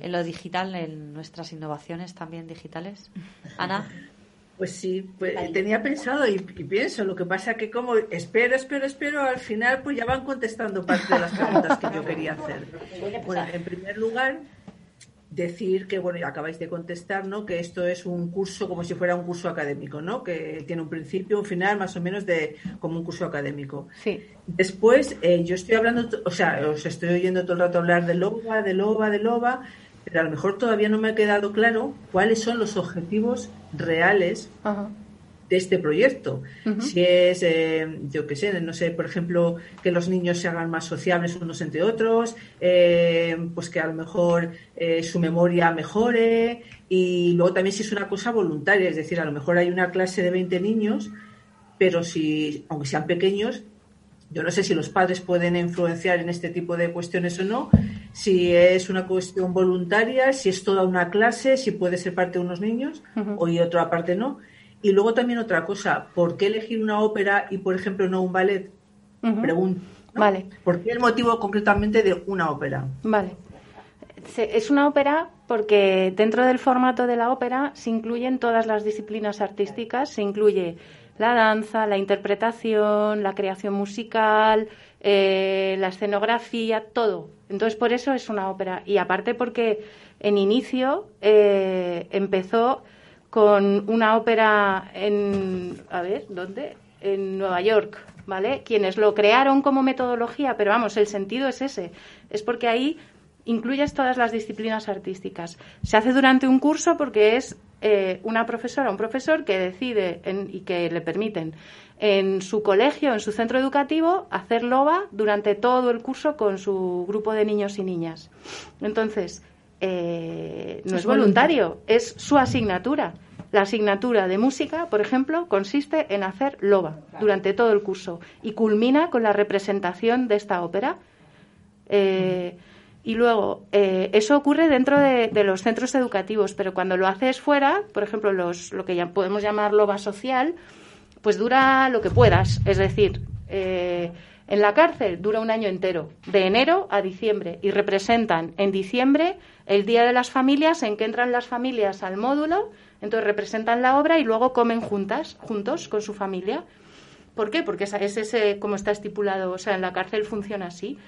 en lo digital, en nuestras innovaciones también digitales. Ana. Pues sí, pues, tenía pensado y, y pienso, lo que pasa que como espero, espero, espero, al final pues ya van contestando parte de las preguntas que yo quería hacer. Bueno, en primer lugar, decir que, bueno, ya acabáis de contestar, ¿no? Que esto es un curso como si fuera un curso académico, ¿no? Que tiene un principio, un final, más o menos de como un curso académico. Sí. Después, eh, yo estoy hablando, o sea, os estoy oyendo todo el rato hablar de LOBA, de LOBA, de LOBA, pero a lo mejor todavía no me ha quedado claro cuáles son los objetivos reales de este proyecto. Si es, eh, yo qué sé, no sé, por ejemplo, que los niños se hagan más sociables unos entre otros, eh, pues que a lo mejor eh, su memoria mejore y luego también si es una cosa voluntaria, es decir, a lo mejor hay una clase de 20 niños, pero si, aunque sean pequeños, yo no sé si los padres pueden influenciar en este tipo de cuestiones o no, si es una cuestión voluntaria, si es toda una clase, si puede ser parte de unos niños o y otra parte no. Y luego también otra cosa, ¿por qué elegir una ópera y, por ejemplo, no un ballet? Pregunto. ¿no? Vale. ¿Por qué el motivo concretamente de una ópera? Vale. Es una ópera porque dentro del formato de la ópera se incluyen todas las disciplinas artísticas, se incluye la danza, la interpretación, la creación musical, eh, la escenografía, todo. Entonces por eso es una ópera. Y aparte porque en inicio eh, empezó con una ópera en, a ver, ¿dónde? En Nueva York, ¿vale? Quienes lo crearon como metodología, pero vamos, el sentido es ese. Es porque ahí incluyes todas las disciplinas artísticas. Se hace durante un curso porque es eh, una profesora, un profesor que decide y que le permiten en su colegio, en su centro educativo, hacer loba durante todo el curso con su grupo de niños y niñas. Entonces, eh, no es, voluntario, es su asignatura. La asignatura de música, por ejemplo, consiste en hacer loba durante todo el curso y culmina con la representación de esta ópera. Eh, y luego, eh, eso ocurre dentro de, los centros educativos, pero cuando lo haces fuera, por ejemplo, los, lo que ya podemos llamar loba social, pues dura lo que puedas. Es decir, eh, en la cárcel dura un año entero, de enero a diciembre, y representan en diciembre el Día de las Familias, en que entran las familias al módulo, entonces representan la obra y luego comen juntas, juntos con su familia. ¿Por qué? Porque es ese como está estipulado, o sea, en la cárcel funciona así.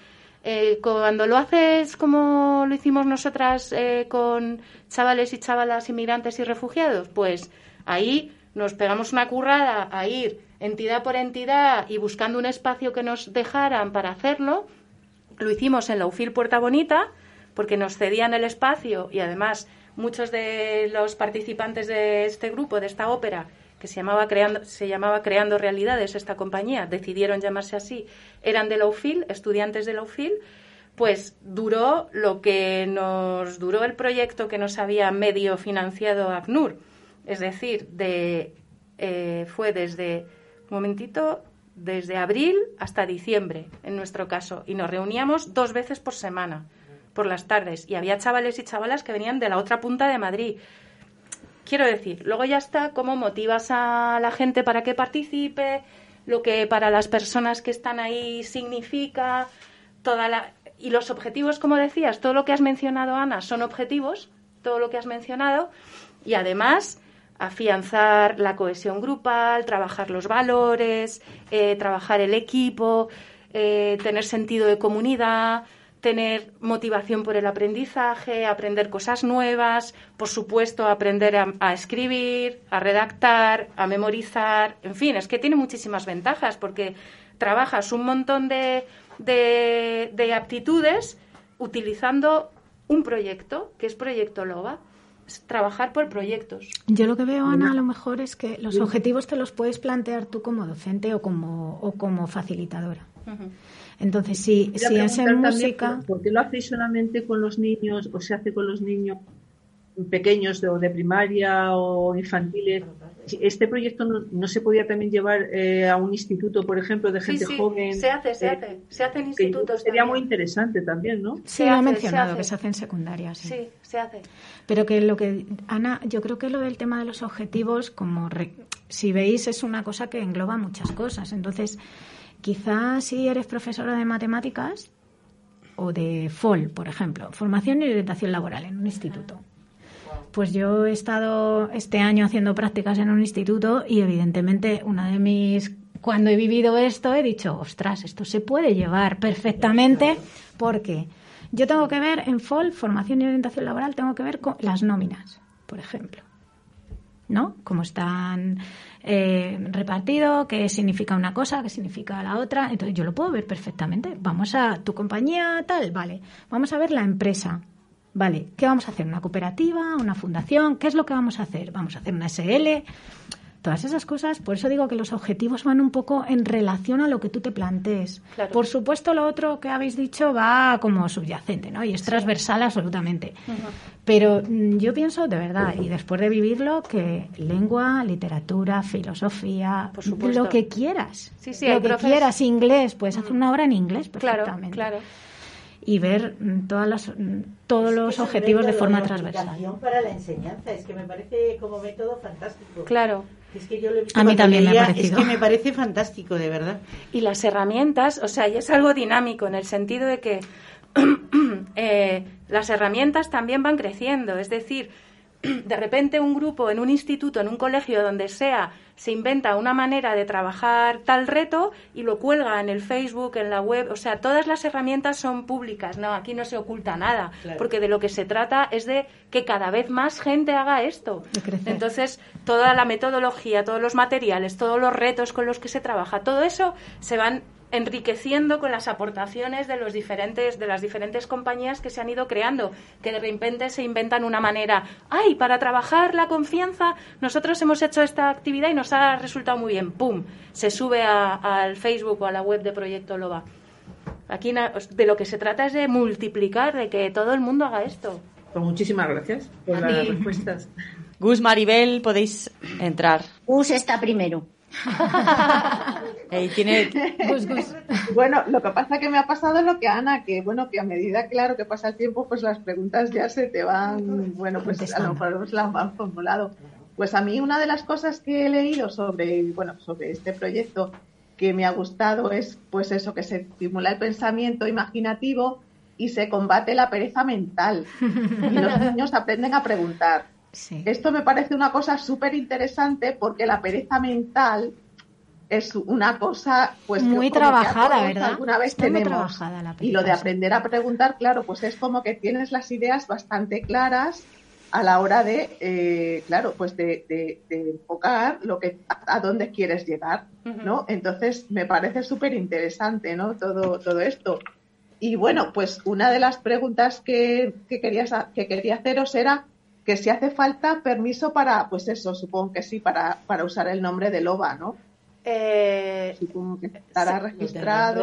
Eh, cuando lo haces como lo hicimos nosotras eh, con chavales y chavalas inmigrantes y refugiados, pues ahí nos pegamos una currada a ir entidad por entidad y buscando un espacio que nos dejaran para hacerlo. Lo hicimos en la UFIL Puerta Bonita porque nos cedían el espacio y además muchos de los participantes de este grupo, de esta ópera, que se llamaba Creando, se llamaba Creando Realidades, esta compañía, decidieron llamarse así, eran de la UFIL, estudiantes de la UFIL, pues duró lo que nos duró el proyecto que nos había medio financiado ACNUR. Es decir, de, eh, fue desde, un momentito, desde abril hasta diciembre, en nuestro caso, y nos reuníamos dos veces por semana, por las tardes, y había chavales y chavalas que venían de la otra punta de Madrid. Quiero decir, luego ya está cómo motivas a la gente para que participe, lo que para las personas que están ahí significa, toda la... Y los objetivos, como decías, todo lo que has mencionado, Ana, son objetivos, todo lo que has mencionado, y además afianzar la cohesión grupal, trabajar los valores, eh, trabajar el equipo, eh, tener sentido de comunidad, tener motivación por el aprendizaje, aprender cosas nuevas, por supuesto, aprender a, escribir, a redactar, a memorizar, en fin, es que tiene muchísimas ventajas porque trabajas un montón de, de aptitudes utilizando un proyecto, que es Proyecto LOBA. Trabajar por proyectos. Yo lo que veo, Ana, a lo mejor es que los objetivos te los puedes plantear tú como docente o como, o como facilitadora. Entonces, si, si es en música... ¿Por qué lo hacéis solamente con los niños o se hace con los niños pequeños de, de primaria o infantiles? este proyecto no, se podía también llevar eh, a un instituto, por ejemplo, de gente sí, sí. joven. Se hace, se eh, hace, se hace en institutos. Sería muy interesante también, ¿no? Sí, lo ha mencionado, que se hace en secundaria. Sí. se hace. Pero que lo que, Ana, yo creo que lo del tema de los objetivos, como si veis, es una cosa que engloba muchas cosas. Entonces, quizás si eres profesora de matemáticas o de FOL, por ejemplo, formación y orientación laboral en un instituto pues yo he estado este año haciendo prácticas en un instituto y evidentemente una de mis cuando he vivido esto he dicho, ostras, esto se puede llevar perfectamente porque yo tengo que ver en FOL, formación y orientación laboral, tengo que ver con las nóminas, por ejemplo. ¿No? Cómo están eh, repartidos, qué significa una cosa, qué significa la otra. Entonces yo lo puedo ver perfectamente. Vamos a tu compañía tal, vale. Vamos a ver la empresa. Vale, ¿qué vamos a hacer? ¿Una cooperativa? ¿Una fundación? ¿Qué es lo que vamos a hacer? ¿Vamos a hacer una SL? Todas esas cosas, por eso digo que los objetivos van un poco en relación a lo que tú te plantees. Por supuesto, lo otro que habéis dicho va como subyacente, ¿no? Y es transversal absolutamente. Pero mm, yo pienso, de verdad, y después de vivirlo, que lengua, literatura, filosofía, lo que quieras. lo que quieras, inglés, puedes hacer una obra en inglés perfectamente. Claro, claro y ver mm, todas las, mm, todos los objetivos de forma transversal. para la enseñanza, es que me parece como método fantástico. Claro. A mí también me ha parecido. Es que me parece fantástico, de verdad. Y las herramientas, o sea, y es algo dinámico en el sentido de que <clears throat> eh, las herramientas también van creciendo. Es decir, <clears throat> de repente un grupo en un instituto, en un colegio, donde sea, se inventa una manera de trabajar tal reto y lo cuelga en el Facebook, en la web. O sea, todas las herramientas son públicas, no, aquí no se oculta nada, porque de lo que se trata es de que cada vez más gente haga esto. Entonces, toda la metodología, todos los materiales, todos los retos con los que se trabaja, todo eso se van enriqueciendo con las aportaciones de los diferentes de las diferentes compañías que se han ido creando que de repente se inventan una manera ay para trabajar la confianza nosotros hemos hecho esta actividad y nos ha resultado muy bien pum se sube a- al Facebook o a la web de Proyecto Loba aquí na- de lo que se trata es de multiplicar de que todo el mundo haga esto Pues muchísimas gracias por A las respuestas. Gus, Maribel, podéis entrar. Gus está primero. <laughs> Tiene... Bueno, lo que pasa que me ha pasado lo que a Ana, que bueno, que a medida, claro, que pasa el tiempo, pues las preguntas ya se te van, bueno, pues a lo mejor os las han formulado. Pues a mí una de las cosas que he leído sobre, bueno, sobre este proyecto que me ha gustado es, pues eso, que se estimula el pensamiento imaginativo y se combate la pereza mental. Y los <laughs> niños aprenden a preguntar. Esto me parece una cosa súper interesante porque la pereza mental es una cosa pues Muy trabajada, ¿verdad? alguna vez Está muy tenemos. trabajada la y lo de pereza, sí. aprender a preguntar claro pues es como que tienes las ideas bastante claras a la hora de eh, claro pues de, de- de enfocar lo que a, a dónde quieres llegar no entonces me parece súper interesante no todo todo esto. Y bueno pues una de las preguntas que, que quería que quería haceros era que si hace falta permiso para pues eso supongo que sí para para usar el nombre de loba no Eh, Supongo que estará registrado.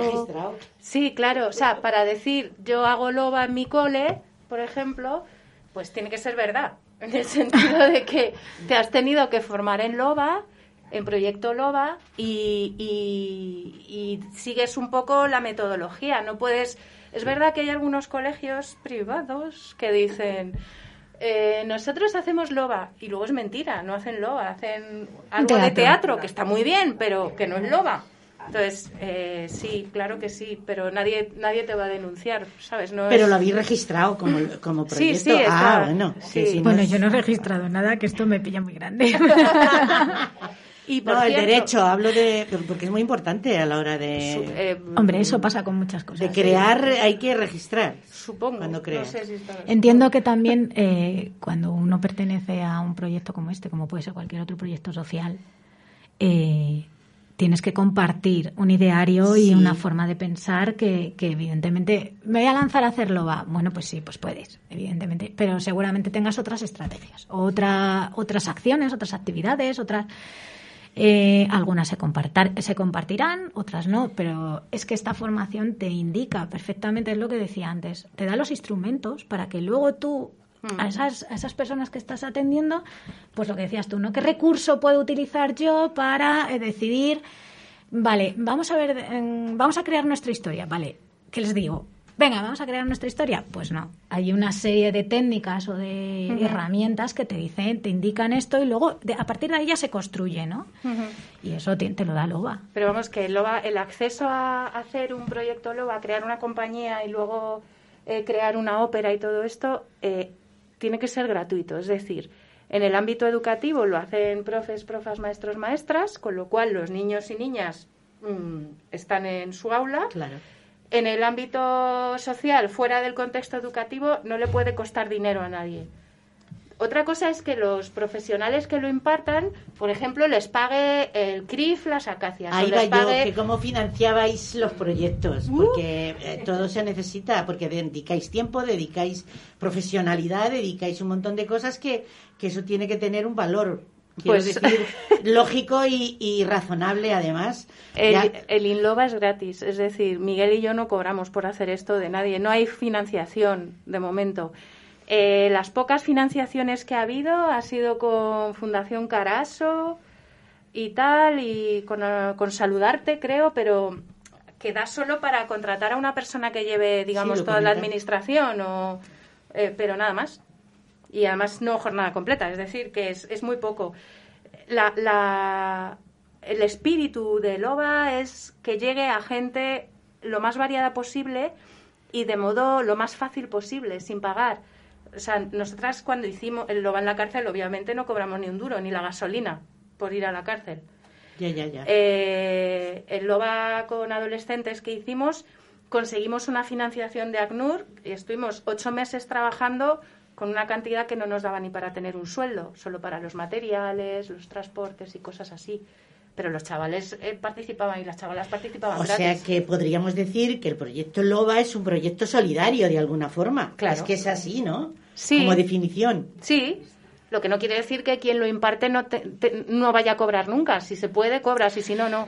Sí, claro. O sea, para decir yo hago loba en mi cole, por ejemplo, pues tiene que ser verdad. <laughs> En el sentido de que te has tenido que formar en loba, en proyecto loba, y, y- y sigues un poco la metodología. No puedes. Es verdad que hay algunos colegios privados que dicen. Eh, nosotros hacemos loba y luego es mentira, no hacen loba, hacen algo de Teatro. que está muy bien, pero que no es loba. Entonces, eh, sí, claro que sí, pero nadie nadie te va a denunciar, ¿sabes? No Pero es- lo habéis registrado como, como Sí, proyecto. sí, está- ah, bueno. sí. Bueno, es- yo no he registrado nada, que esto me pilla muy grande. <laughs> Y por no, el derecho, hablo de. Porque es muy importante a la hora de. eh, Hombre, eso pasa con muchas cosas. de crear, hay que registrar. Supongo. Cuando creas. No sé si está- Entiendo que también eh, cuando uno pertenece a un proyecto como este, como puede ser cualquier otro proyecto social, eh, tienes que compartir un ideario y una forma de pensar que, que evidentemente me voy a lanzar a hacerlo va bueno pues sí pues puedes evidentemente pero seguramente tengas otras estrategias otra, otras acciones otras actividades otras eh, algunas se, compartar- se compartirán, otras no, pero es que esta formación te indica perfectamente, es lo que decía antes, te da los instrumentos para que luego tú, a esas, a esas personas que estás atendiendo, pues lo que decías tú, ¿no? ¿Qué recurso puedo utilizar yo para eh, decidir, vale, vamos a ver, vamos a crear nuestra historia, vale, ¿qué les digo? Venga, vamos a crear nuestra historia. Pues no, hay una serie de técnicas o de herramientas que te dicen, te indican esto y luego de- a partir de ahí ya se construye, ¿no? Y eso te, te lo da Loba. Pero vamos, que Loba, el acceso a hacer un proyecto Loba, a crear una compañía y luego eh, crear una ópera y todo esto, eh, tiene que ser gratuito. Es decir, en el ámbito educativo lo hacen profes, profas, maestros, maestras, con lo cual los niños y niñas mm, están en su aula. Claro. En el ámbito social, fuera del contexto educativo, no le puede costar dinero a nadie. Otra cosa es que los profesionales que lo impartan, por ejemplo, les pague el CRIF las acacias. o Ahí va yo, que cómo financiabais los proyectos, porque eh, todo se necesita, porque dedicáis tiempo, dedicáis profesionalidad, dedicáis un montón de cosas que, que eso tiene que tener un valor, quiero Pues- decir, <laughs> lógico y, y razonable además. El, Ya- el INLOBA es gratis, es decir, Miguel y yo no cobramos por hacer esto de nadie, no hay financiación de momento. Eh, las pocas financiaciones que ha habido ha sido con Fundación Caraso y tal, y con, con Saludarte, creo, pero que da solo para contratar a una persona que lleve, digamos, toda la administración, o, eh, pero nada más. Y además no jornada completa, es decir, que es, es muy poco. La, la- el espíritu de Loba es que llegue a gente lo más variada posible y de modo lo más fácil posible, sin pagar. O sea, nosotras cuando hicimos el Loba en la cárcel, obviamente no cobramos ni un duro, ni la gasolina por ir a la cárcel. Ya, ya, ya. Eh, el Loba con adolescentes que hicimos, conseguimos una financiación de ACNUR y estuvimos ocho meses trabajando con una cantidad que no nos daba ni para tener un sueldo, solo para los materiales, los transportes y cosas así. pero los chavales eh, participaban y las chavalas participaban O gratis. sea que podríamos decir que el proyecto LOBA es un proyecto solidario de alguna forma. Claro. Es que es así, ¿no? Sí. Como definición. Sí, lo que no quiere decir que quien lo imparte no, te- te- no vaya a cobrar nunca. Si se puede, cobras, y si no, no.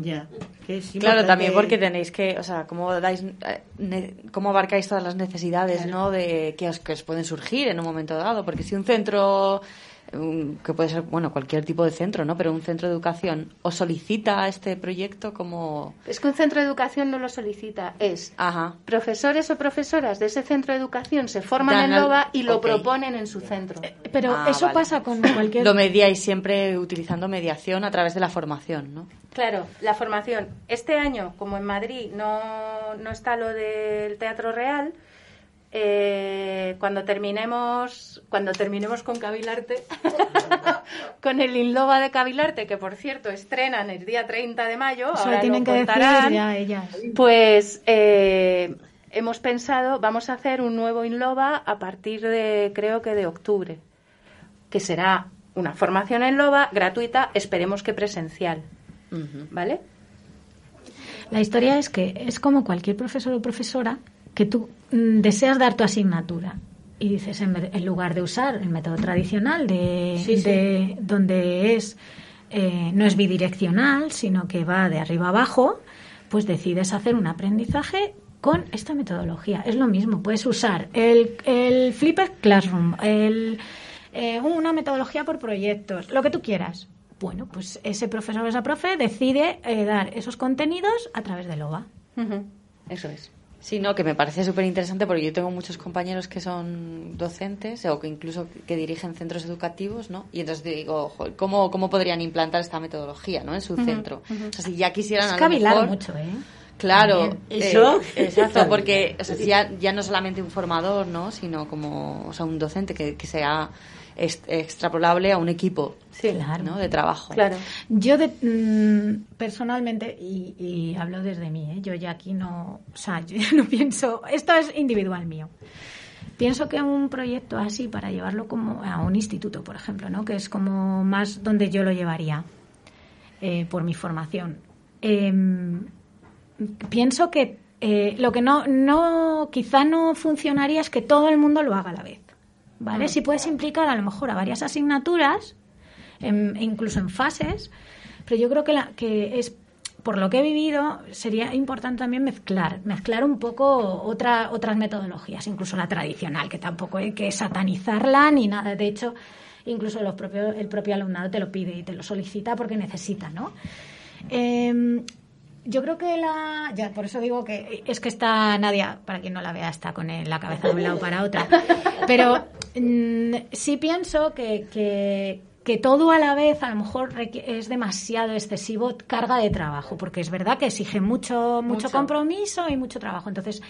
Ya. Que es Claro, también porque tenéis que, o sea, cómo dais, eh, ne- cómo abarcáis todas las necesidades, ¿no? De que os, que os pueden surgir en un momento dado, porque si un centro que puede ser, bueno, cualquier tipo de centro, ¿no? Pero un centro de educación os solicita este proyecto como Es que un centro de educación no lo solicita, es profesores o profesoras de ese centro de educación se forman Dan en al- LOBA y lo proponen en su centro. Pero Ah, eso vale. pasa con cualquier... lo mediáis siempre utilizando mediación a través de la formación, ¿no? Claro, la formación. Este año, como en Madrid no, no está lo del Teatro Real, eh, cuando terminemos cuando terminemos con Cabilarte, <laughs> con el Inloba de Cabilarte, que por cierto estrenan el día 30 de mayo, Eso ahora tienen lo que contarán, decir ya ellas. pues eh, hemos pensado, vamos a hacer un nuevo Inloba a partir de, creo que de octubre, que será una formación en Loba gratuita, esperemos que presencial. ¿Vale? La historia es que es como cualquier profesor o profesora que tú mm, deseas dar tu asignatura y dices, en, en lugar de usar el método tradicional de, Sí, sí. de- donde es eh, no es bidireccional, sino que va de arriba abajo, pues decides hacer un aprendizaje con esta metodología. Es lo mismo, puedes usar el, el Flipped Classroom, el, eh, una metodología por proyectos, lo que tú quieras. Bueno, pues ese profesor o esa profe decide eh, dar esos contenidos a través de LOBA. Eso es. Sí, no, que me parece súper interesante porque yo tengo muchos compañeros que son docentes o que incluso que dirigen centros educativos, ¿no? Y entonces digo, "Joder, ¿cómo, cómo podrían implantar esta metodología, ¿no? En su centro. O sea, si ya quisieran Es cavilar mejor- mucho, ¿eh? Claro, eh, Eso. exacto, porque o sea, ya, ya no solamente un formador, ¿no? Sino como, o sea, un docente que, que sea extrapolable a un equipo, ¿no? De trabajo. Yo de- mm, personalmente, y, y hablo desde mí, ¿eh? yo ya aquí no, o sea, yo ya <laughs> no pienso, esto es individual mío. Pienso que un proyecto así para llevarlo como a un instituto, por ejemplo, ¿no? que es como más donde yo lo llevaría eh, por mi formación. Em, pienso que eh, lo que no, no, quizá no funcionaría es que todo el mundo lo haga a la vez. ¿Vale? Mm. Si puedes implicar a lo mejor a varias asignaturas, en- incluso en fases, pero yo creo que, la, que es por lo que he vivido sería importante también mezclar, mezclar un poco otra, otras metodologías, incluso la tradicional, que tampoco hay que satanizarla ni nada. De hecho, incluso los propios, el propio alumnado te lo pide y te lo solicita porque necesita, ¿no? Em, yo creo que la. Ya, por eso digo que es que está Nadia, para quien no la vea, está con la cabeza de un lado para otra. Pero mm, sí pienso que, que, que todo a la vez a lo mejor es demasiado excesivo carga de trabajo, porque es verdad que exige mucho, mucho, Mucho. compromiso y mucho trabajo. Entonces,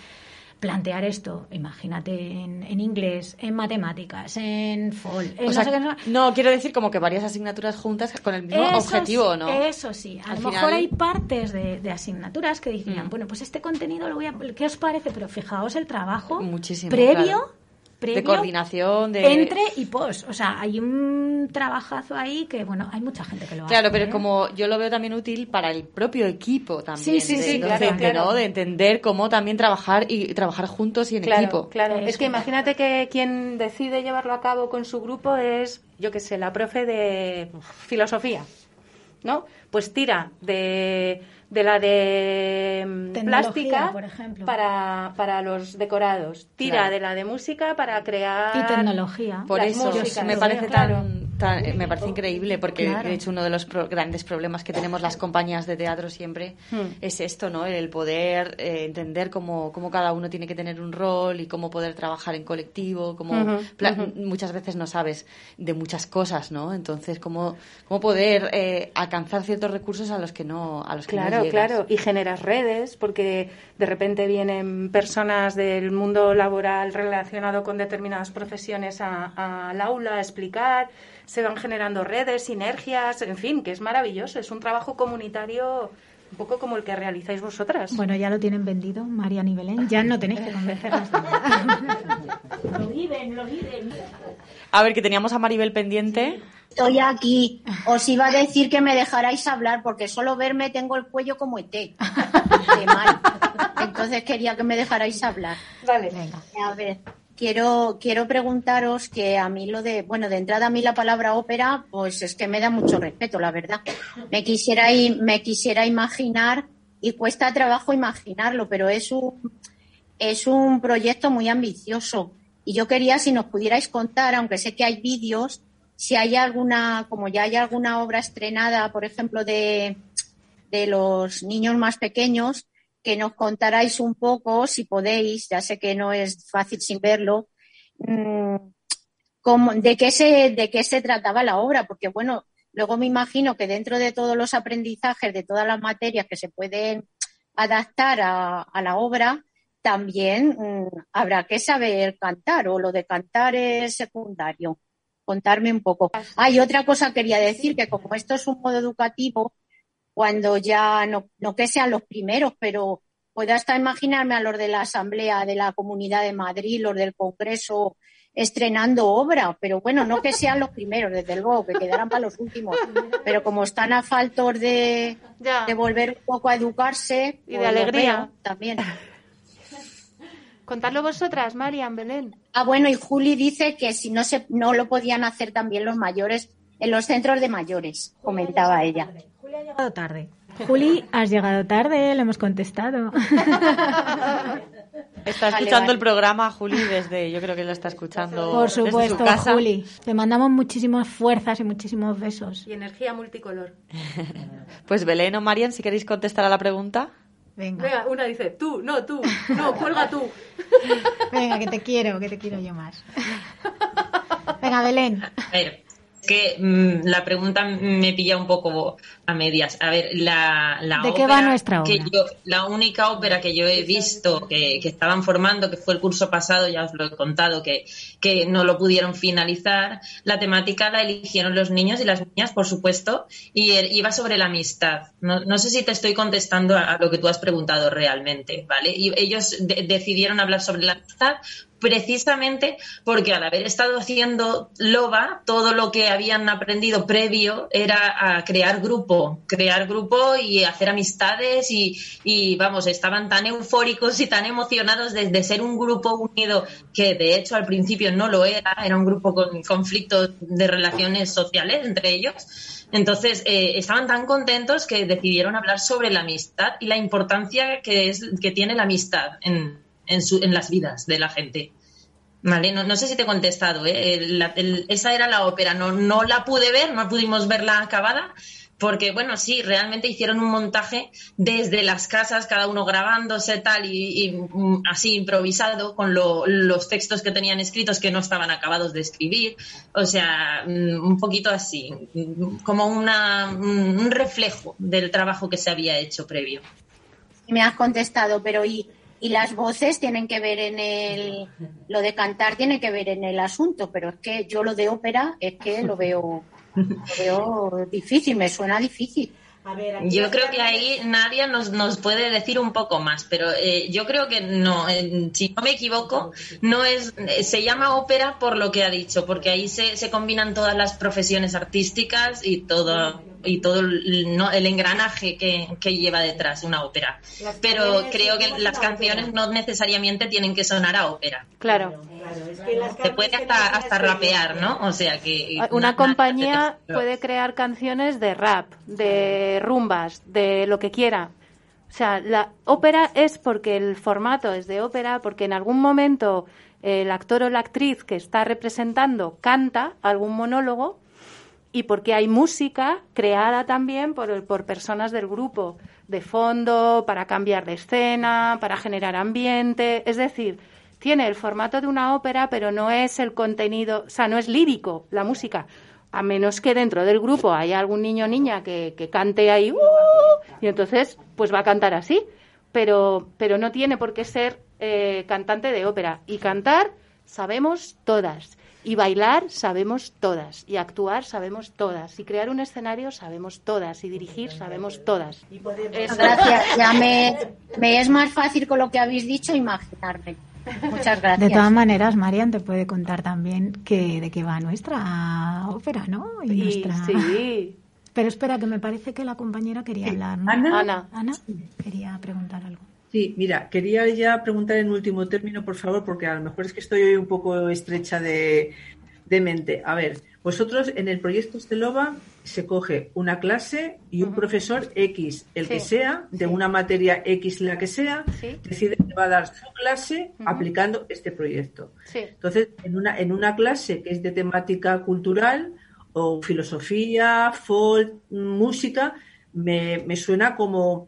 plantear esto, imagínate en, en inglés, en matemáticas, en FOL, en O no sea, no- no, quiero decir como que varias asignaturas juntas con el mismo eso objetivo, sí, ¿no? Eso sí. A Al lo final- mejor hay partes de, de asignaturas que dirían, Mm. bueno, pues este contenido lo voy a... ¿Qué os parece? Pero fijaos el trabajo Muchísimo, previo, claro. previo de coordinación, de... entre y post. O sea, hay un trabajazo ahí que, bueno, hay mucha gente que lo Claro, hace. pero ¿eh? como yo lo veo también útil para el propio equipo también. Sí, sí, de sí, claro, claro. De entender cómo también trabajar y trabajar juntos y en Claro, equipo. claro. Es que imagínate que quien decide llevarlo a cabo con su grupo es, yo qué sé, la profe de filosofía, ¿no? Pues tira de, de la de mm, Tecnología, plástica por ejemplo. para, para los decorados, tira Claro. de la de música para crear Y tecnología. Por las eso músicas, me parece claro. tan, eh, me parece increíble porque Claro. de hecho uno de los pro- grandes problemas que tenemos las compañías de teatro siempre Hmm. es esto, ¿no? El poder eh, entender cómo, cómo cada uno tiene que tener un rol y cómo poder trabajar en colectivo, pla- ujú. muchas veces no sabes de muchas cosas, ¿no? Entonces cómo, cómo poder eh, alcanzar ciertos recursos a los que no a los que no Claro, llegas. claro. Y generas redes porque de repente vienen personas del mundo laboral relacionado con determinadas profesiones a- al aula a explicar, se van generando redes, sinergias, en fin, que es maravilloso. Es un trabajo comunitario un poco como el que realizáis vosotras. Bueno, ya lo tienen vendido, Marian y Belén. Ya no tenéis que convencerlas de nada. <laughs> Lo viven, lo viven. A ver, que teníamos a Maribel pendiente. Estoy aquí. Os iba a decir que me dejarais hablar porque solo verme tengo el cuello como ET. De mal. Entonces quería que me dejarais hablar. Vale. A ver, quiero, quiero preguntaros que a mí lo de, bueno, de entrada a mí la palabra ópera, pues es que me da mucho respeto, la verdad. Me quisiera, me quisiera imaginar, y cuesta trabajo imaginarlo, pero es un, es un proyecto muy ambicioso. Y yo quería si nos pudierais contar, aunque sé que hay vídeos, si hay alguna, como ya hay alguna obra estrenada, por ejemplo, de, de los niños más pequeños, que nos contarais un poco, si podéis, ya sé que no es fácil sin verlo, mm, de, qué se, de qué se trataba la obra, porque bueno, luego me imagino que dentro de todos los aprendizajes, de todas las materias que se pueden adaptar a, a la obra, también mm, habrá que saber cantar, o lo de cantar es secundario. Contarme un poco. Hay otra cosa quería decir, que como esto es un modo educativo, cuando ya no, no que sean los primeros, pero puedo hasta imaginarme a los de la Asamblea de la Comunidad de Madrid, los del Congreso, estrenando obra, pero bueno, no que sean los primeros, desde luego, que quedarán para los últimos, pero como están a faltos de, de volver un poco a educarse, Y de pues alegría. veo también. Contadlo vosotras, Marian, Belén. Ah, bueno, y Juli dice que si no se, no lo podían hacer también los mayores en los centros de mayores, comentaba ella. Juli ha llegado tarde. Juli, has llegado tarde, le hemos contestado. <laughs> Está escuchando vale. el programa, Juli, desde. Yo creo que lo está escuchando. Por desde su supuesto, casa. Juli. Te mandamos muchísimas fuerzas y muchísimos besos. Y energía multicolor. <laughs> Pues Belén o Marian, si queréis contestar a la pregunta. Venga. una dice, tú, no, tú, no, cuelga tú. <laughs> Venga, que te quiero, que te quiero yo más. Venga, Belén. A ver, es que mm, la pregunta me pilla un poco a medias. A ver, la, la ¿De qué ópera va nuestra que yo- la única ópera que yo he visto que, que estaban formando, que fue el curso pasado, ya os lo he contado, que, que no lo pudieron finalizar, la temática la eligieron los niños y las niñas, por supuesto, y er- iba sobre la amistad. No, no sé si te estoy contestando a, a lo que tú has preguntado realmente, ¿vale? Y ellos de- decidieron hablar sobre la amistad precisamente porque al haber estado haciendo loba, todo lo que habían aprendido previo era a crear crear grupo y hacer amistades y, y, vamos, estaban tan eufóricos y tan emocionados de, de ser un grupo unido que de hecho al principio no lo era, era un grupo con conflictos de relaciones sociales entre ellos. Entonces, eh, estaban tan contentos que decidieron hablar sobre la amistad y la importancia que, es, que tiene la amistad en, en, su- en las vidas de la gente. Vale, no, no sé si te he contestado. ¿eh? Esa era la ópera. No, no la pude ver, no pudimos verla acabada. Porque, bueno, sí, realmente hicieron un montaje desde las casas, cada uno grabándose tal y, mm, así improvisado con lo- los textos que tenían escritos que no estaban acabados de escribir. O sea, mm, un poquito así, mm, como una, un un reflejo del trabajo que se había hecho previo. me has contestado, pero y, y las voces tienen que ver en el, lo de cantar tiene que ver en el asunto, pero es que yo lo de ópera es que lo veo, <laughs> lo veo difícil, me suena difícil. Yo creo que ahí Nadia nos, nos puede decir un poco más, pero eh, yo creo que no, eh, si no me equivoco, no es, eh, se llama ópera por lo que ha dicho, porque ahí se, se combinan todas las profesiones artísticas y todo y todo el, no, el engranaje que, que lleva detrás una ópera. Las Pero creo que las canciones no necesariamente tienen que sonar a ópera. Claro. Se puede hasta, hasta rapear, ¿no? O sea que... Una na- compañía puede crear canciones de rap, de rumbas, de lo que quiera. O sea, la ópera es porque el formato es de ópera, porque en algún momento el actor o la actriz que está representando canta algún monólogo y porque hay música creada también por, por personas del grupo, de fondo, para cambiar de escena, para generar ambiente. Es decir, tiene el formato de una ópera, pero no es el contenido, o sea, no es lírico la música. A menos que dentro del grupo haya algún niño o niña que, que cante ahí, "Uh", y entonces pues va a cantar así. Pero, pero no tiene por qué ser eh, cantante de ópera. Y cantar sabemos todas. Y bailar sabemos todas. Y actuar sabemos todas. Y crear un escenario sabemos todas. Y dirigir sabemos todas. Gracias, ya me, me es más fácil con lo que habéis dicho imaginarme. Muchas gracias. De todas maneras, Marian te puede contar también que de qué va nuestra ópera, ¿no? Y Y- nuestra... sí. Pero espera, que me parece que la compañera quería hablar. ¿no? Ana. Ana. Ana quería preguntar algo. Sí, mira, quería ya preguntar en último término, por favor, porque a lo mejor es que estoy hoy un poco estrecha de, de mente. A ver, vosotros en el proyecto Estelova se coge una clase y un profesor X, el que sea, de una materia X la que sea, Sí. decide que va a dar su clase aplicando este proyecto. Entonces, en una, en una clase que es de temática cultural o filosofía, folk, música, me, me suena como,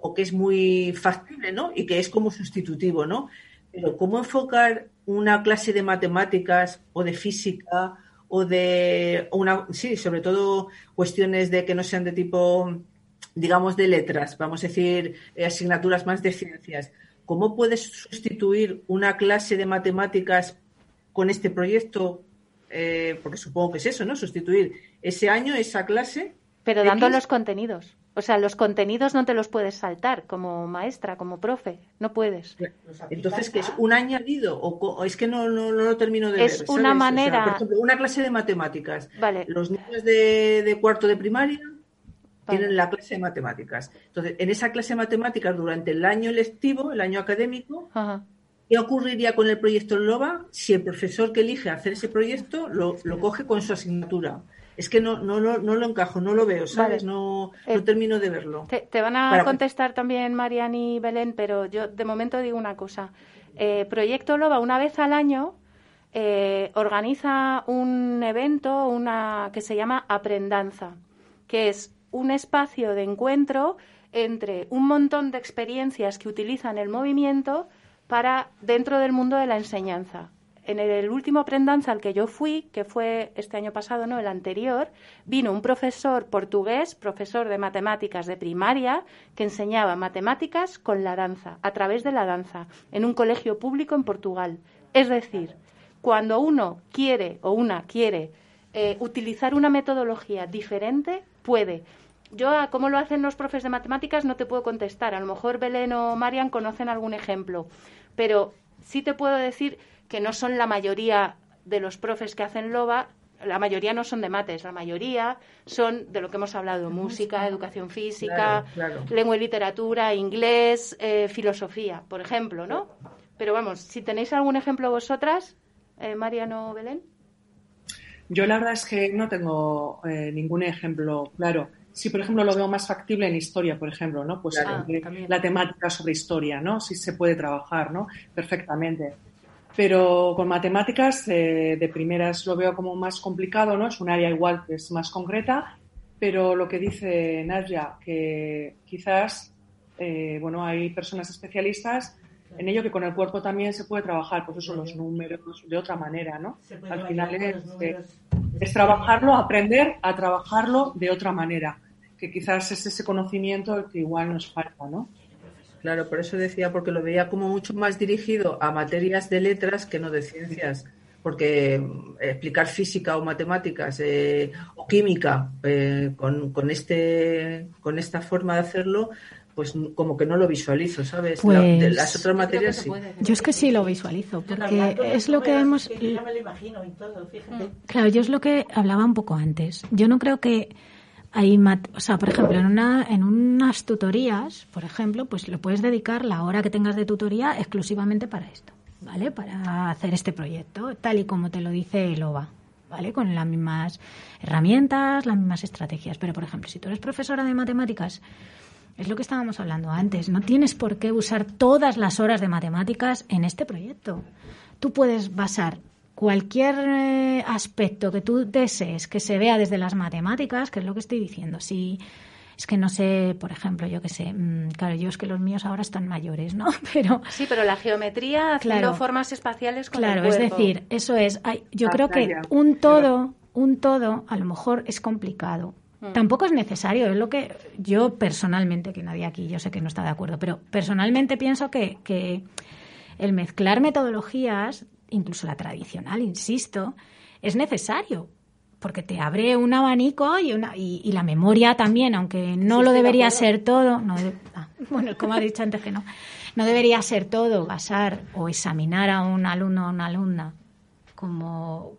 como que es muy factible, ¿no? Y que es como sustitutivo, ¿no? Pero ¿cómo enfocar una clase de matemáticas o de física o de una, sí, sobre todo cuestiones de que no sean de tipo, digamos, de letras, vamos a decir, eh, asignaturas más de ciencias? ¿Cómo puedes sustituir una clase de matemáticas con este proyecto? Eh, porque supongo que es eso, ¿no? Sustituir ese año, esa clase. Pero dando X. los contenidos. O sea, los contenidos no te los puedes saltar como maestra, como profe. No puedes. Entonces, ¿qué es un añadido? ¿O, co- o es que no, no, no lo termino de Es ver? una ¿sabes? O sea, manera- por ejemplo, una clase de matemáticas. Vale. Los niños de, de cuarto de primaria tienen la clase de matemáticas. Entonces, en esa clase de matemáticas, durante el año lectivo, el año académico, Ajá. ¿qué ocurriría con el proyecto LOBA si el profesor que elige hacer ese proyecto lo, lo coge con su asignatura? Es que no, no, lo- no lo encajo, no lo veo, ¿sabes? Vale. No, Eh, no termino de verlo. Te, te van a Para- contestar también Marian y Belén, pero yo de momento digo una cosa. Eh, Proyecto Loba, una vez al año, eh, organiza un evento una que se llama Aprendanza, que es un espacio de encuentro entre un montón de experiencias que utilizan el movimiento para dentro del mundo de la enseñanza. En el, último aprendanza al que yo fui, que fue este año pasado, no, el anterior, vino un profesor portugués, profesor de matemáticas de primaria, que enseñaba matemáticas con la danza, a través de la danza, en un colegio público en Portugal. Es decir, cuando uno quiere o una quiere eh, utilizar una metodología diferente, puede. Yo, a cómo lo hacen los profes de matemáticas, no te puedo contestar. A lo mejor Belén o Marian conocen algún ejemplo. Pero sí te puedo decir que no son la mayoría de los profes que hacen LOBA, la mayoría no son de mates, la mayoría son de lo que hemos hablado, música, educación física, Claro, claro. lengua y literatura, inglés, eh, filosofía, por ejemplo, ¿no? Pero vamos, si tenéis algún ejemplo vosotras, eh, Marian o Belén. Yo la verdad es que no tengo eh, ningún ejemplo claro. Sí, por ejemplo, lo veo más factible en historia, por ejemplo, ¿no? Pues Claro. también. la temática sobre historia, ¿no? Sí se puede trabajar, ¿no? Perfectamente. Pero con matemáticas, eh, de primeras lo veo como más complicado, ¿no? Es un área igual que es más concreta, pero lo que dice Nadia, que quizás, eh, bueno, hay personas especialistas en ello que con el cuerpo también se puede trabajar, pues eso, los números de otra manera, ¿no? Al final es, eh, es trabajarlo, aprender a trabajarlo de otra manera, que quizás es ese conocimiento el que igual nos falta, ¿no? Claro, por eso decía, porque lo veía como mucho más dirigido a materias de letras que no de ciencias. Porque mm, explicar física o matemáticas eh, o química eh, con, con, este, con esta forma de hacerlo, pues como que no lo visualizo, ¿sabes? La- de Pues- las otras materias sí. Yo es que sí lo visualizo, porque es lo que hemos... que Ya me lo imagino y todo, fíjate. Claro, yo es lo que hablaba un poco antes. Yo no creo que hay, o sea, por ejemplo, en una en unas tutorías, por ejemplo, pues le puedes dedicar la hora que tengas de tutoría exclusivamente para esto, ¿vale? Para hacer este proyecto, tal y como te lo dice el OVA, ¿vale? Con las mismas herramientas, las mismas estrategias. Pero, por ejemplo, si tú eres profesora de matemáticas, es lo que estábamos hablando antes, no tienes por qué usar todas las horas de matemáticas en este proyecto. Tú puedes basar cualquier eh, aspecto que tú desees que se vea desde las matemáticas, que es lo que estoy diciendo. Si es que no sé, por ejemplo, yo qué sé, mm, claro, yo es que los míos ahora están mayores, ¿no? <laughs> Pero Sí, pero la geometría haciendo Claro. formas espaciales con Claro, el es decir, eso es. hay- yo creo que un todo, un todo, a lo mejor es complicado. Mm. Tampoco es necesario, es lo que yo personalmente, que nadie aquí, yo sé que no está de acuerdo, pero personalmente pienso que, que el mezclar metodologías, incluso la tradicional, insisto, es necesario porque te abre un abanico y, una, y, y la memoria también, aunque no lo debería ser todo, no de- ah, bueno, como ha dicho antes que no, no debería ser todo basar o examinar a un alumno o una alumna como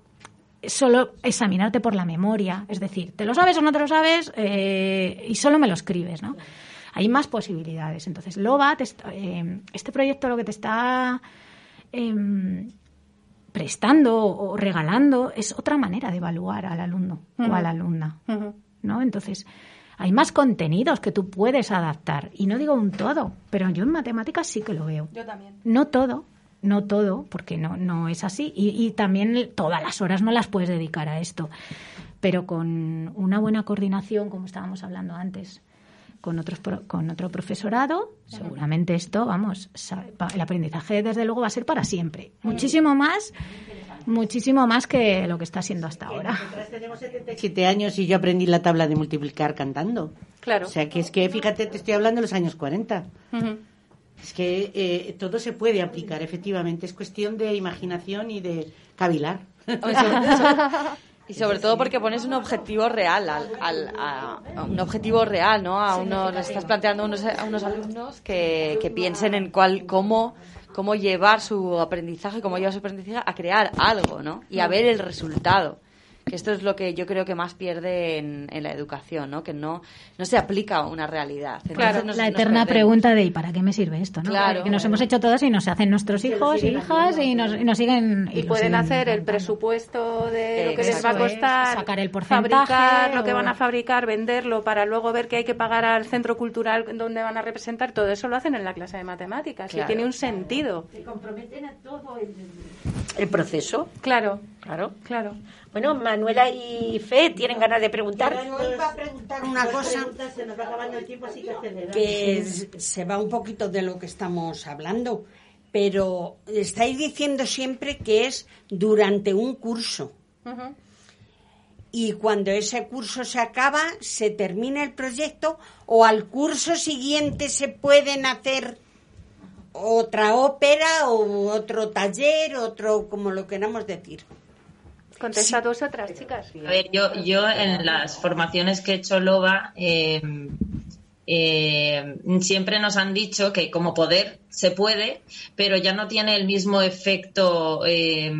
solo examinarte por la memoria, es decir, te lo sabes o no te lo sabes eh, y solo me lo escribes, ¿no? Hay más posibilidades. Entonces, LOBA, te eh, este proyecto lo que te está em, prestando o regalando es otra manera de evaluar al alumno o a la alumna, ¿no? Entonces, hay más contenidos que tú puedes adaptar. Y no digo un todo, pero yo en matemáticas sí que lo veo. Yo también. No todo, no todo, porque no, no es así. Y, y también todas las horas no las puedes dedicar a esto. Pero con una buena coordinación, como estábamos hablando antes, con, otros pro- con otro profesorado, seguramente esto, vamos, el aprendizaje desde luego va a ser para siempre. Muchísimo más, muchísimo más que lo que está siendo hasta ahora. Siete años y yo aprendí la tabla de multiplicar cantando. Claro. O sea, que es que, fíjate, te estoy hablando de los años 40. Es que eh, todo se puede aplicar, efectivamente. Es cuestión de imaginación y de cavilar. Y sobre todo porque pones un objetivo real, al, al- a, a un objetivo real, ¿no? A unos, estás planteando a unos, a unos alumnos que, que piensen en cuál, cómo, cómo llevar su aprendizaje, cómo llevar su aprendizaje a crear algo, ¿no? Y a ver el resultado. Que esto es lo que yo creo que más pierde en, en la educación, ¿no? Que no, no se aplica a una realidad. Entonces nos- la eterna pregunta de ¿y para qué me sirve esto? ¿no? Claro. que nos hemos hecho todos y nos hacen nuestros hijos, hijas y nos, y nos siguen Y pueden siguen hacer el presupuesto de lo que les va a costar, sacar el porcentaje fabricar lo que van a fabricar, venderlo para luego ver que hay que pagar al centro cultural donde van a representar. Todo eso lo hacen en la clase de matemáticas Claro. y tiene un sentido. Se comprometen a todo el... El proceso. Claro, claro. claro. Bueno, Manuela y Fe tienen ganas de preguntar. Yo iba a preguntar una cosa Se nos va acabando el tiempo, así que que se va un poquito de lo que estamos hablando, pero estáis diciendo siempre que es durante un curso. Y cuando ese curso se acaba, se termina el proyecto o al curso siguiente se pueden hacer otra ópera o otro taller, otro como lo queramos decir. Contesta tú otras chicas. A ver, yo, yo en las formaciones que he hecho LOBA, eh, eh, siempre nos han dicho que como poder se puede, pero ya no tiene el mismo efecto, eh,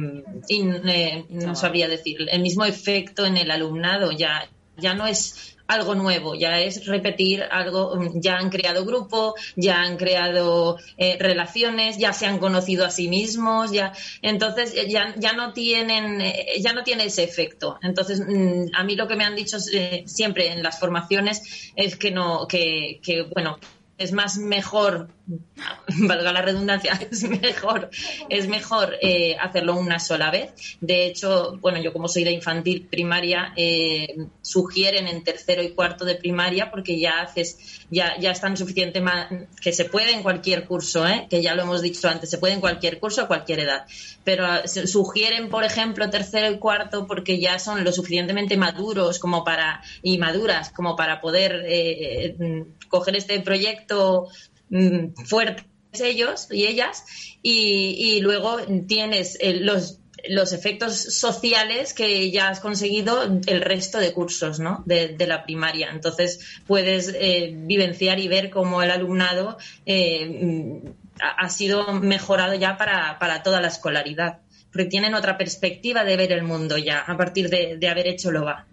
in- eh, no sabría decir, el mismo efecto en el alumnado, ya, ya no es algo nuevo, ya es repetir algo, mm, ya han creado grupo, ya han creado eh, relaciones, ya se han conocido a sí mismos, ya entonces eh, ya, ya no tienen, eh, ya no tiene ese efecto. Entonces, mm, a mí lo que me han dicho siempre en las formaciones es que no, que, que bueno, es más mejor, <laughs> valga la redundancia, <laughs> es mejor, es mejor eh, hacerlo una sola vez. De hecho, bueno, yo como soy de infantil primaria, eh, sugieren en tercero y cuarto de primaria porque ya haces, ya, ya están suficiente ma- que se puede en cualquier curso, ¿eh? que ya lo hemos dicho antes, se puede en cualquier curso a cualquier edad. Pero ah, sugieren, por ejemplo, tercero y cuarto porque ya son lo suficientemente maduros como para, y maduras como para poder mm, coger este proyecto mm, fuerte ellos y ellas y, luego tienes eh, los los efectos sociales que ya has conseguido el resto de cursos ¿no? de, la primaria. Entonces puedes eh, vivenciar y ver cómo el alumnado eh, mm, ha, sido mejorado ya para, para toda la escolaridad. Porque tienen otra perspectiva de ver el mundo ya a partir de, de haber hecho LOBA.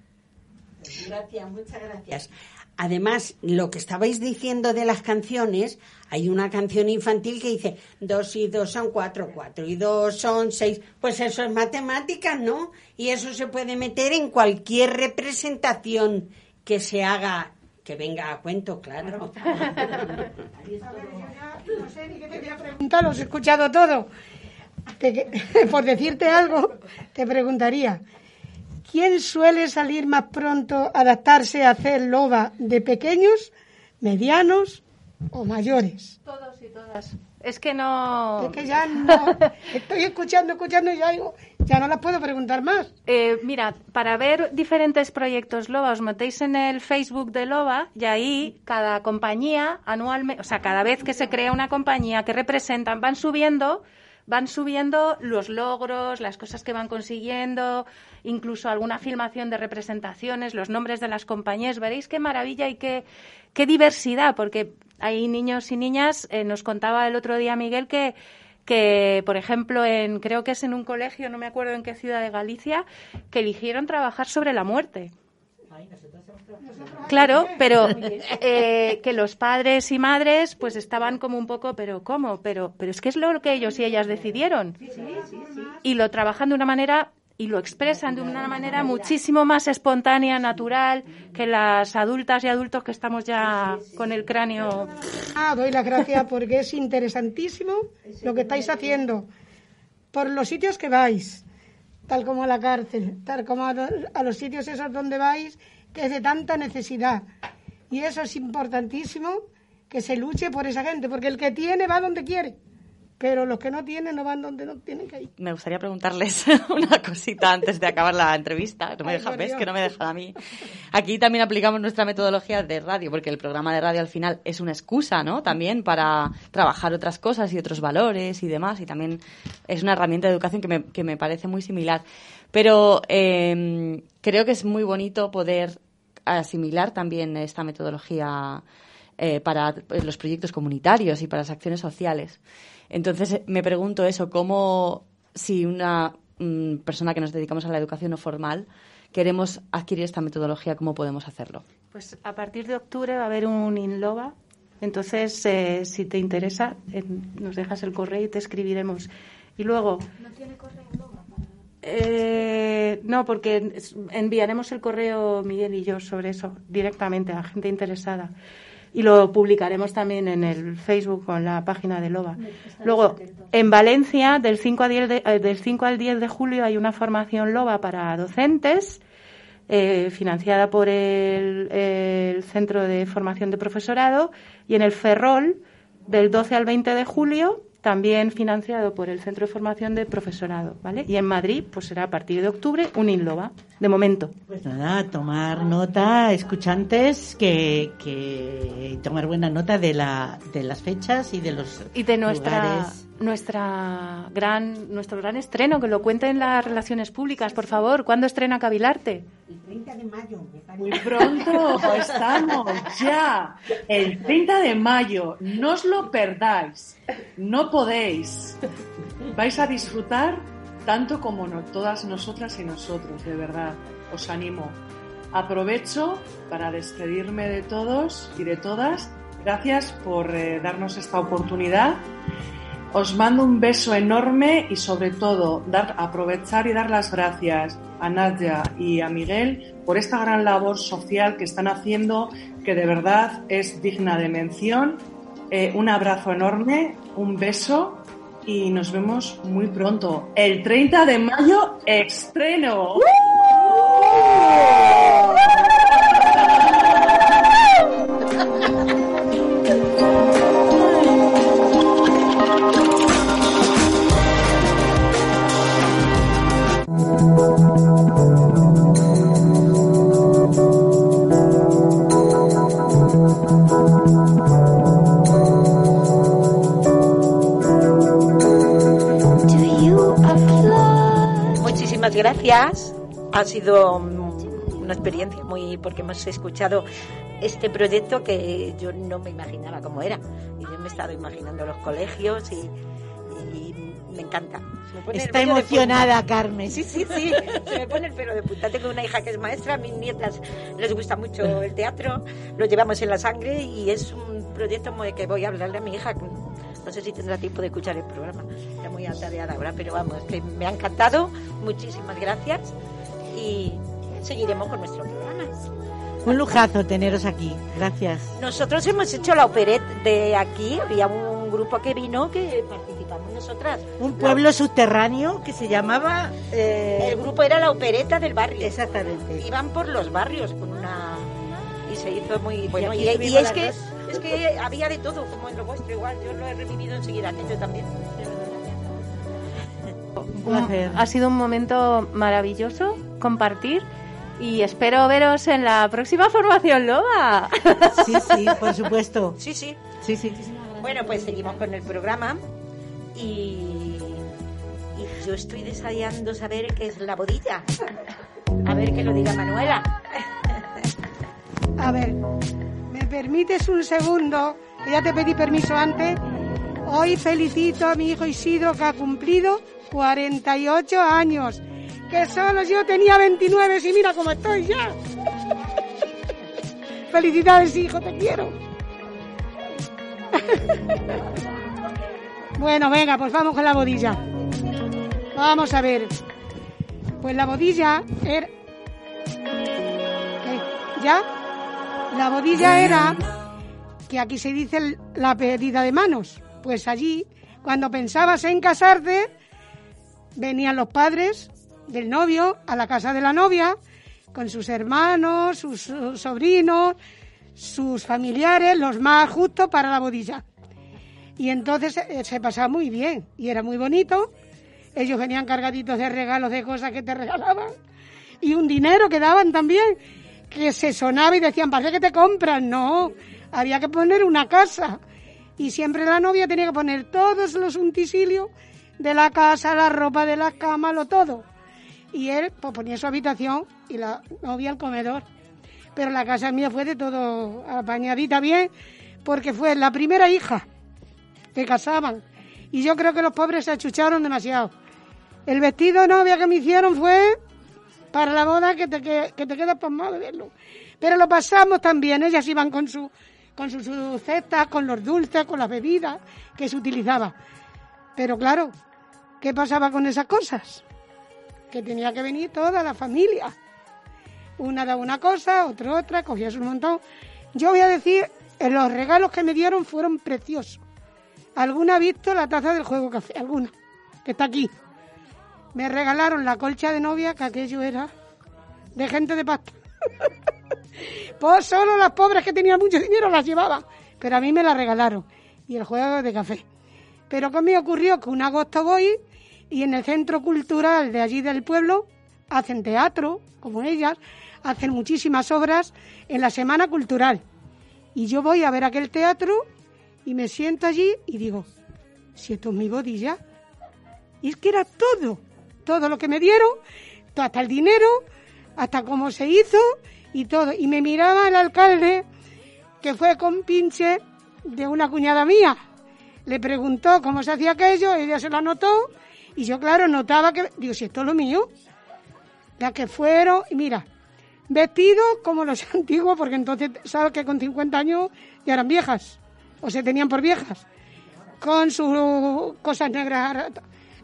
Gracias, muchas gracias. Además, lo que estabais diciendo de las canciones, hay una canción infantil que dice dos y dos son cuatro, cuatro y dos son seis. Pues eso es matemáticas, ¿no? Y eso se puede meter en cualquier representación que se haga, que venga a cuento, claro. No sé <laughs> ni qué te voy a preguntar, los he escuchado todo. Te- <laughs> por decirte algo, te preguntaría, ¿quién suele salir más pronto a adaptarse a hacer loba de pequeños, medianos o mayores? Todos y todas. Es que no. Es que ya no. Estoy escuchando, escuchando y ya digo, ya no las puedo preguntar más. Eh, mira, para ver diferentes proyectos LOBA, os metéis en el Facebook de LOBA y ahí cada compañía anualmente, o sea, cada vez que se crea una compañía que representan, van subiendo van subiendo los logros, las cosas que van consiguiendo, incluso alguna filmación de representaciones, los nombres de las compañías. Veréis qué maravilla y qué, qué diversidad, porque hay niños y niñas. Eh, nos contaba el otro día Miguel que que, por ejemplo, en, creo que es en un colegio, no me acuerdo en qué ciudad de Galicia, que eligieron trabajar sobre la muerte. Claro, pero eh, que los padres y madres pues estaban como un poco, pero ¿cómo? Pero, pero es que es lo que ellos y ellas decidieron. Y lo trabajan de una manera y lo expresan de una manera muchísimo más espontánea, natural, que las adultas y adultos que estamos ya con el cráneo. Ah, doy las gracias porque es interesantísimo lo que estáis haciendo. Por los sitios que vais, tal como a la cárcel, tal como a, a los sitios esos donde vais, que es de tanta necesidad. Y eso es importantísimo, que se luche por esa gente, porque el que tiene va donde quiere pero los que no tienen no van donde no tienen que ir. Me gustaría preguntarles <laughs> una cosita antes de acabar la entrevista. No me dejan, ¿ves? Que no me dejan a mí. Aquí también aplicamos nuestra metodología de radio, porque el programa de radio al final es una excusa, ¿no? También para trabajar otras cosas y otros valores y demás. Y también es una herramienta de educación que me, que me parece muy similar. Pero eh, creo que es muy bonito poder asimilar también esta metodología eh, para los proyectos comunitarios y para las acciones sociales. Entonces me pregunto eso, cómo si una mm, persona que nos dedicamos a la educación no formal queremos adquirir esta metodología, ¿cómo podemos hacerlo? Pues a partir de octubre va a haber un INLOBA. Entonces, eh, si te interesa, nos dejas el correo y te escribiremos. Y luego... ¿No tiene correo eh, no, porque enviaremos el correo Miguel y yo sobre eso directamente a gente interesada y lo publicaremos también en el Facebook con la página de Loba. Luego, en Valencia, del 5, a 10 eh, del 5 al 10 de julio hay una formación Loba para docentes eh, financiada por el, el, Centro de Formación de Profesorado y en el Ferrol, del 12 al 20 de julio, también financiado por el Centro de Formación de Profesorado, ¿vale? Y en Madrid, pues será a partir de octubre un INLOBA, de momento. Pues nada, tomar nota, escuchantes, que, que tomar buena nota de, la, de las fechas y de los Y de nuestra, nuestra gran, nuestro gran estreno, que lo cuenten las relaciones públicas, por favor. ¿Cuándo estrena Cavilarte? El 30 de mayo. Muy pronto <laughs> estamos ya. El 30 de mayo. No os lo perdáis. No podéis. Vais a disfrutar tanto como no, todas nosotras y nosotros, de verdad. Os animo. Aprovecho para despedirme de todos y de todas. Gracias por eh, darnos esta oportunidad. Os mando un beso enorme y sobre todo aprovechar y dar las gracias a Nadia y a Miguel por esta gran labor social que están haciendo, que de verdad es digna de mención. Eh, un abrazo enorme, un beso y nos vemos muy pronto. El 30 de mayo, estreno. Muchísimas gracias. Ha sido una experiencia muy porque hemos escuchado este proyecto que yo no me imaginaba cómo era y yo me he estado imaginando los colegios y, y me encanta me Está emocionada. Carmen. sí sí sí se me pone el pelo de punta tengo una hija que es maestra a mis nietas les gusta mucho el teatro lo llevamos en la sangre y es un proyecto que voy a hablarle a mi hija no sé si tendrá tiempo de escuchar el programa está muy atareada ahora pero vamos que me ha encantado muchísimas gracias y seguiremos con nuestro programa Un lujazo teneros aquí. Gracias. nosotros hemos hecho la opereta de aquí, había un grupo que vino que participamos nosotras. Un pueblo subterráneo que se llamaba... eh, El grupo era la opereta del barrio. Exactamente. Iban por los barrios con una... Y se hizo muy bueno. Y, y estuvimos es, que, dos. Es que había de todo, como en lo vuestro igual. Yo lo he revivido enseguida, que yo también. placer. Ha sido un momento maravilloso compartir y espero veros en la próxima formación Loba. Sí, sí, por supuesto. Sí, sí. Sí, sí. Bueno, pues seguimos con el programa y yo estoy deseando saber qué es la bodilla. A ver que lo diga Manuela. A ver, ¿me permites un segundo? Que Ya te pedí permiso antes. Hoy felicito a mi hijo Isidro que ha cumplido 48 años. Que solo yo tenía 29 y mira cómo estoy ya. Felicidades, hijo, te quiero. <laughs> Bueno, venga, pues vamos con la bodilla. Vamos a ver. Pues la bodilla era... ¿Ya? La bodilla era que aquí se dice la pedida de manos. Pues allí, cuando pensabas en casarte, venían los padres del novio a la casa de la novia con sus hermanos, sus, sus sobrinos, sus familiares, los más justos para la bodilla. Y entonces eh, se pasaba muy bien y era muy bonito. Ellos venían cargaditos de regalos, de cosas que te <laughs> regalaban y un dinero que daban también, que se sonaba y decían, ¿para qué te compran? No, había que poner una casa. Y siempre la novia tenía que poner todos los utensilios de la casa, la ropa de la cama, lo todo. Y él pues, ponía su habitación y la novia el comedor. Pero la casa mía fue de todo apañadita bien, porque fue la primera hija que casaban. Y yo creo que los pobres se achucharon demasiado. El vestido novia que me hicieron fue para la boda que te, que, que te quedas pasmado de verlo. Pero lo pasamos también. Ellas iban con su con sus, sus cestas, con los dulces, con las bebidas que se utilizaba. Pero claro, ¿qué pasaba con esas cosas? Que tenía que venir toda la familia. Una daba una cosa, otra otra, cogías un montón. Yo voy a decir, eh, los regalos que me dieron fueron preciosos. ¿Alguna ha visto la taza del juego café? ¿Alguna? Que está aquí. Me regalaron la colcha de novia, que aquello era de gente de pasta. <laughs> pues solo las pobres que tenían mucho dinero las llevaban. Pero a mí me la regalaron. Y el juego de café. Pero me ocurrió que un agosto voy y en el centro cultural de allí del pueblo hacen teatro, como ellas, hacen muchísimas obras en la semana cultural. Y yo voy a ver aquel teatro y me siento allí y digo, si esto es mi bodilla. Y es que era todo, todo lo que me dieron, hasta el dinero, hasta cómo se hizo y todo. Y me miraba el alcalde, que fue con pinche de una cuñada mía. Le preguntó cómo se hacía aquello, ella se lo anotó y yo, claro, notaba que, digo, si esto es lo mío. Las que fueron, y mira, vestidos como los <laughs> antiguos, porque entonces, sabes que con 50 años ya eran viejas, o se tenían por viejas, con sus cosas negras,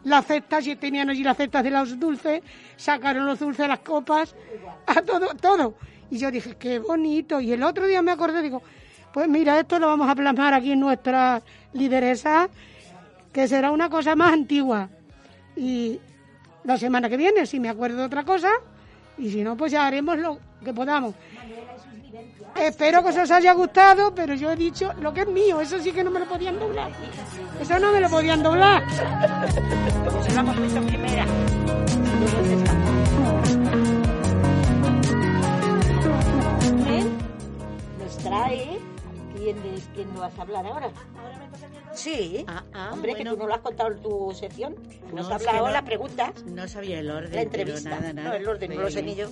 las cestas, y tenían allí las cestas de los dulces, sacaron los dulces, las copas, a todo, todo. Y yo dije, qué bonito. Y el otro día me acordé, digo, pues mira, esto lo vamos a plasmar aquí en nuestra lideresa, que será una cosa más antigua. Y la semana que viene, si me acuerdo de otra cosa, y si no, pues ya haremos lo que podamos. Espero que os haya gustado, pero yo he dicho lo que es mío, eso sí que no me lo podían doblar. Eso no me lo podían doblar. Lo hemos visto primera. Nos trae. ¿Quién, ¿Quién nos vas a hablar ahora? Sí. Hombre, que tú no lo has contado en tu sección. Nos No, has hablado no- las preguntas. No sabía el orden. La entrevista. pero nada, nada. No, el orden, no lo sé Eh, ni yo.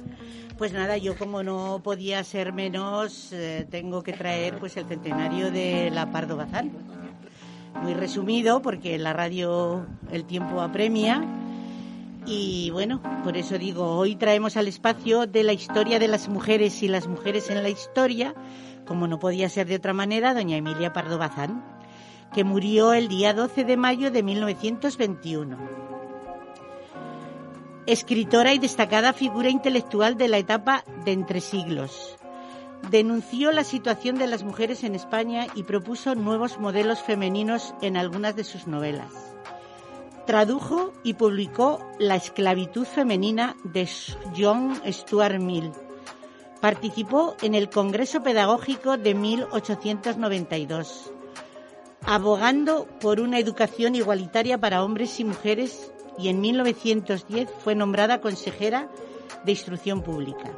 Pues nada, yo como no podía ser menos, eh, tengo que traer pues el centenario de la Pardo Bazán. Muy resumido, porque la radio el tiempo apremia. Y bueno, por eso digo, hoy traemos al espacio de la historia de las mujeres y las mujeres en la historia, como no podía ser de otra manera, doña Emilia Pardo Bazán, que murió el día 12 de mayo de 1921 escritora y destacada figura intelectual de la etapa de entre siglos. Denunció la situación de las mujeres en España y propuso nuevos modelos femeninos en algunas de sus novelas. Tradujo y publicó La esclavitud femenina de John Stuart Mill. Participó en el Congreso Pedagógico de 1892, abogando por una educación igualitaria para hombres y mujeres y en 1910 fue nombrada consejera de Instrucción Pública.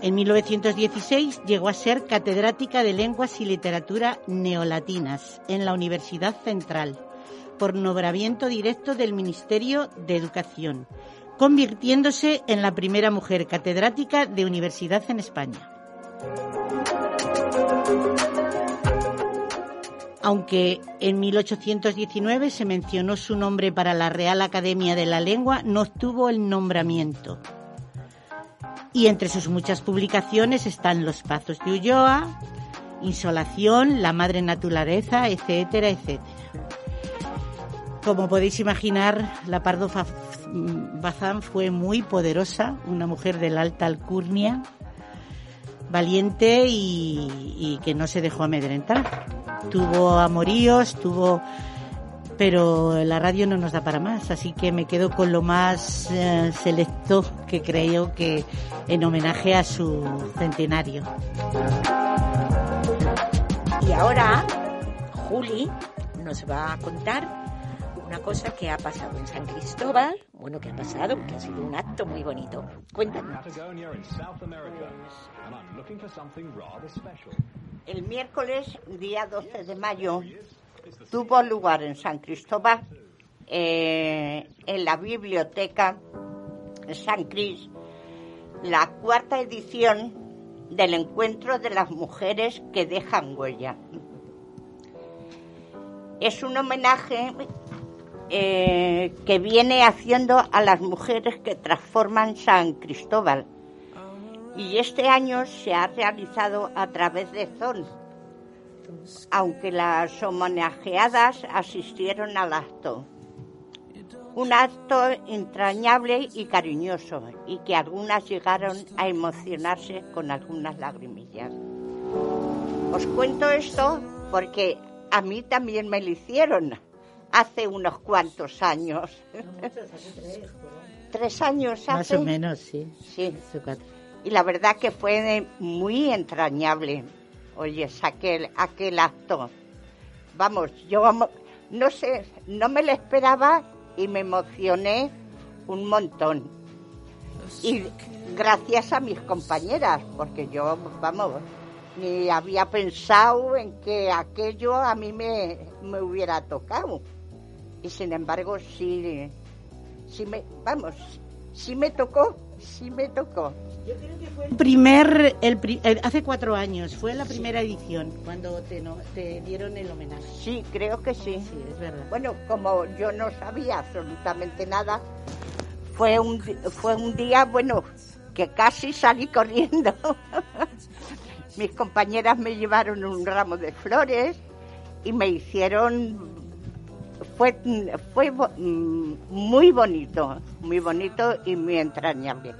En 1916 llegó a ser catedrática de lenguas y literatura neolatinas en la Universidad Central por nombramiento directo del Ministerio de Educación, convirtiéndose en la primera mujer catedrática de universidad en España. Aunque en 1819 se mencionó su nombre para la Real Academia de la Lengua, no obtuvo el nombramiento. Y entre sus muchas publicaciones están Los Pazos de Ulloa, Insolación, La Madre Naturaleza, etcétera, etcétera. Como podéis imaginar, la Pardo Bazán fue muy poderosa, una mujer de la alta alcurnia, valiente y, que no se dejó amedrentar. Tuvo amoríos, tuvo pero la radio no nos da para más, así que me quedo con lo más eh, selecto que creo que en homenaje a su centenario. Y ahora Juli nos va a contar una cosa que ha pasado en San Cristóbal, bueno, que ha pasado, que ha sido un acto muy bonito. Cuéntanos. El miércoles, día 12 de mayo, tuvo lugar en San Cristóbal, eh, en la biblioteca San Cris, la cuarta edición del encuentro de las mujeres que dejan huella. Es un homenaje eh, que viene haciendo a las mujeres que transforman San Cristóbal. Y este año se ha realizado a través de ZON, aunque las homenajeadas asistieron al acto. Un acto entrañable y cariñoso, y que algunas llegaron a emocionarse con algunas lagrimillas. Os cuento esto porque a mí también me lo hicieron hace unos cuantos años. Tres años hace. Más o menos, sí. Sí. Y la verdad que fue muy entrañable. Oye, aquel, aquel acto. Vamos, yo no sé, no me lo esperaba y me emocioné un montón. Y gracias a mis compañeras, porque yo, vamos, ni había pensado en que aquello a mí me, me hubiera tocado. Y sin embargo, sí, sí me, vamos, sí me tocó, sí me tocó. Yo creo que fue el primer, el, hace cuatro años, fue la primera edición cuando te, no, te dieron el homenaje. Sí, creo que sí. Sí, es verdad. Bueno, como yo no sabía absolutamente nada, fue un, fue un día, bueno, que casi salí corriendo. <laughs> Mis compañeras me llevaron un ramo de flores y me hicieron fue, fue mm, muy bonito, muy bonito y muy entrañable.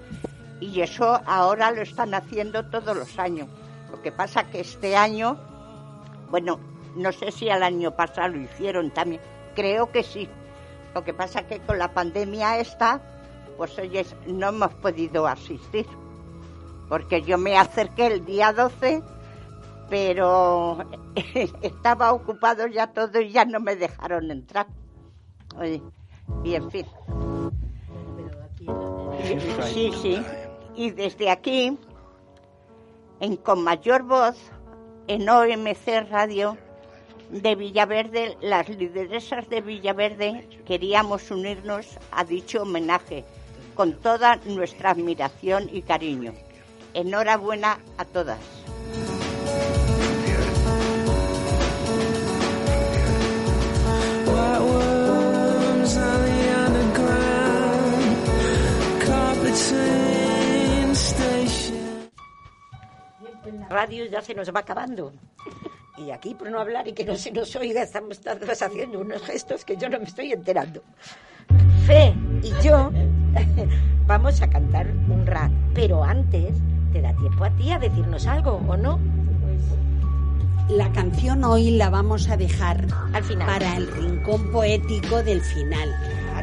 Y eso ahora lo están haciendo todos los años. Lo que pasa que este año, bueno, no sé si el año pasado lo hicieron también, creo que sí. Lo que pasa que con la pandemia esta, pues oye, no hemos podido asistir. Porque yo me acerqué el día 12 pero <laughs> estaba ocupado ya todo y ya no me dejaron entrar. y en fin. Sí, sí. Y desde aquí, en con mayor voz, en OMC Radio de Villaverde, las lideresas de Villaverde queríamos unirnos a dicho homenaje con toda nuestra admiración y cariño. Enhorabuena a todas. Radio ya se nos va acabando. Y aquí, por no hablar y que no se nos oiga, estamos todos haciendo unos gestos que yo no me estoy enterando. Fe y yo vamos a cantar un rap, pero antes te da tiempo a ti a decirnos algo, ¿o no? La canción hoy la vamos a dejar al final para el rincón poético del final.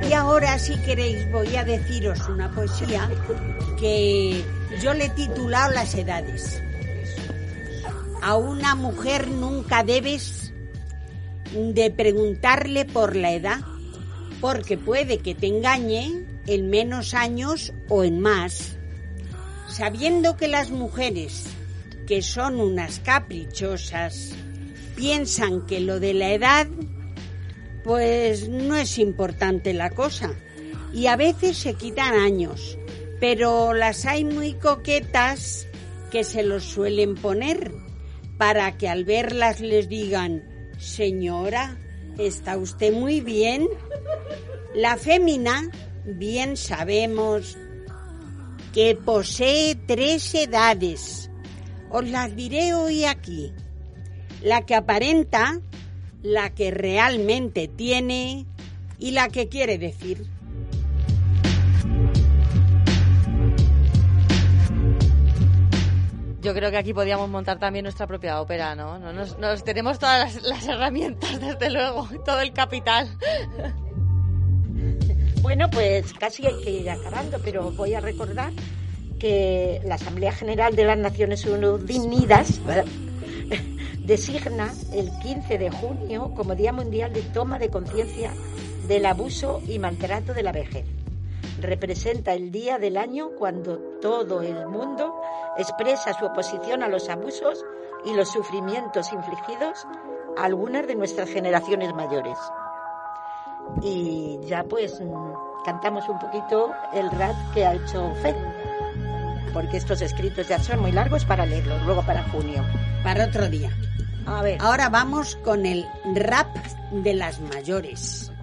Y ahora, si queréis, voy a deciros una poesía que yo le he titulado Las edades. A una mujer nunca debes de preguntarle por la edad, porque puede que te engañe en menos años o en más. sabiendo que las mujeres, que son unas caprichosas, piensan que lo de la edad, pues no es importante la cosa. Y a veces se quitan años, pero las hay muy coquetas que se los suelen poner para que al verlas les digan, señora, ¿está usted muy bien? La fémina, bien sabemos que posee tres edades. Os las diré hoy aquí. La que aparenta, la que realmente tiene y la que quiere decir. Yo creo que aquí podíamos montar también nuestra propia ópera, ¿no? No Nos, nos tenemos todas las, las herramientas, <laughs> desde luego, todo el capital. Bueno, pues casi hay que ir acabando, pero voy a recordar que la Asamblea General de las Naciones Unidas <laughs> designa el 15 de junio como Día Mundial de Toma de Conciencia del Abuso y Maltrato de la Vejez. Representa el día del año cuando todo el mundo expresa su oposición a los abusos y los sufrimientos infligidos a algunas de nuestras generaciones mayores. Y ya pues mm, cantamos un poquito el rap que ha hecho Fed, porque estos escritos ya son muy largos para leerlos, luego para junio. Para otro día. A ver. Ahora vamos con el rap de las mayores.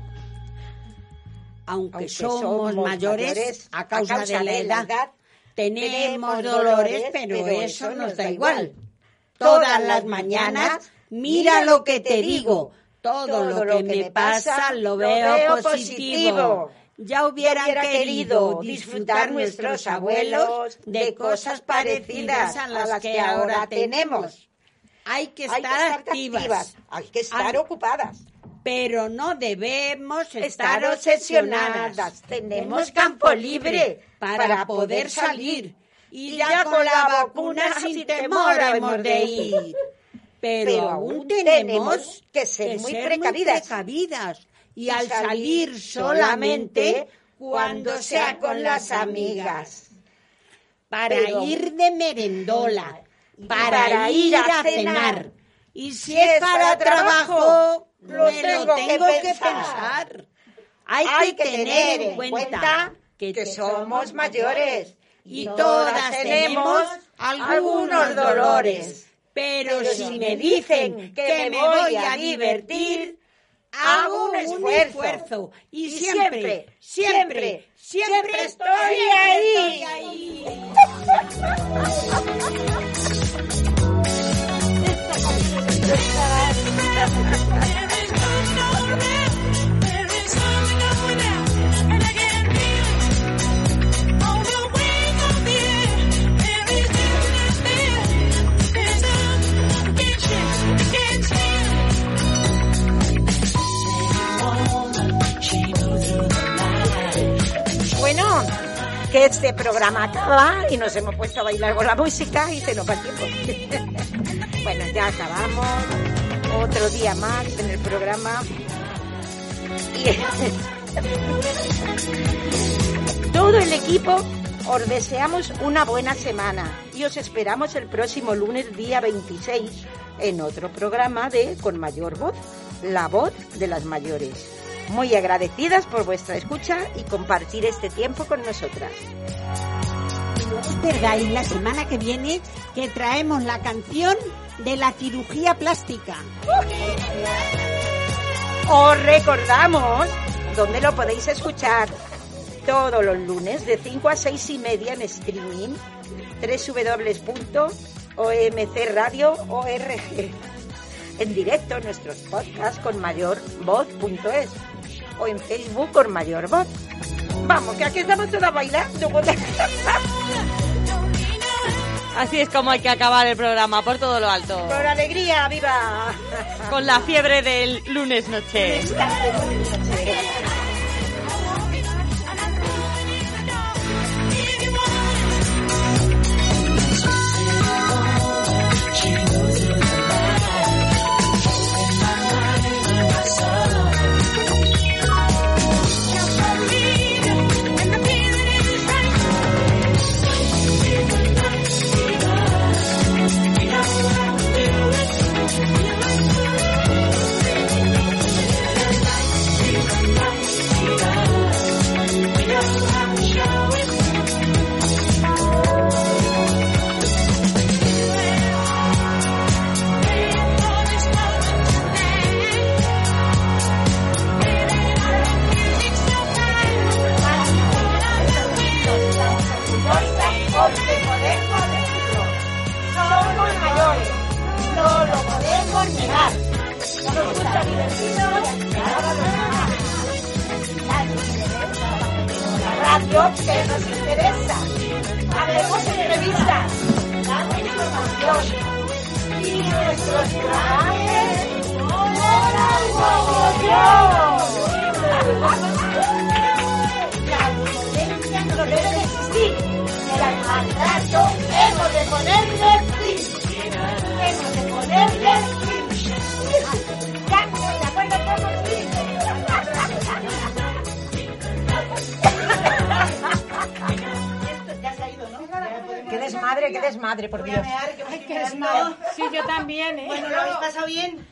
Aunque, Aunque somos, somos mayores, mayores, a causa, de la edad, tenemos dolores, pero eso nos da igual. Todas las mañanas, mira lo que te digo. Todo lo que me pasa lo veo positivo. Ya hubieran querido disfrutar nuestros abuelos de cosas parecidas a las que ahora tenemos. Hay que estar, Hay que estar activas, activas, hay que estar Ah, ocupadas. pero no debemos estar, Estar obsesionadas. Tenemos campo libre para poder salir. Y ya con la vacuna sin temor hemos de ir. Pero, Pero aún tenemos que ser muy precavidas. precavidas. Y, al salir solamente cuando sea con las amigas. Para Pero- ir de merendola. Para, para ir a cenar. Y si es para trabajo, lo me lo tengo que pensar. Hay, Hay que tener en en cuenta que, que somos mayores y todas tenemos algunos dolores. Pero si me dicen que me voy a divertir, hago un esfuerzo. Y, Y siempre, siempre, siempre, siempre, siempre estoy estoy ahí. <laughs> que este programa acaba y nos hemos puesto a bailar con la música y se nos va el tiempo. <laughs> bueno, ya acabamos. Otro día más en el programa. <laughs> Todo el equipo os deseamos una buena semana y os esperamos el próximo lunes día 26 en otro programa de Con Mayor Voz, la voz de las mayores. Muy agradecidas por vuestra escucha y compartir este tiempo con nosotras. No perdáis la semana que viene que traemos la canción de la cirugía plástica. Os recordamos dónde lo podéis escuchar todos los lunes de 5 a 6 y media en streaming www.omcradio.org en directo en nuestros podcasts con mayorvoz.es o en Facebook con Mayor Voz. Vamos, que aquí estamos todas bailando. <laughs> Así es como hay que acabar el programa, por todo lo alto. Con alegría, viva. Con la fiebre del lunes noche. Radio que nos interesa. Haremos entrevistas, damos información y nuestros canales <laughs> La violencia no debe de existir al maltrato hemos de ponerle fin. Hemos de ponerle fin. Desmadre, qué desmadre, por Dios. Ay, qué desmadre. Sí, yo también, ¿eh? Bueno, ¿lo habéis pasado bien?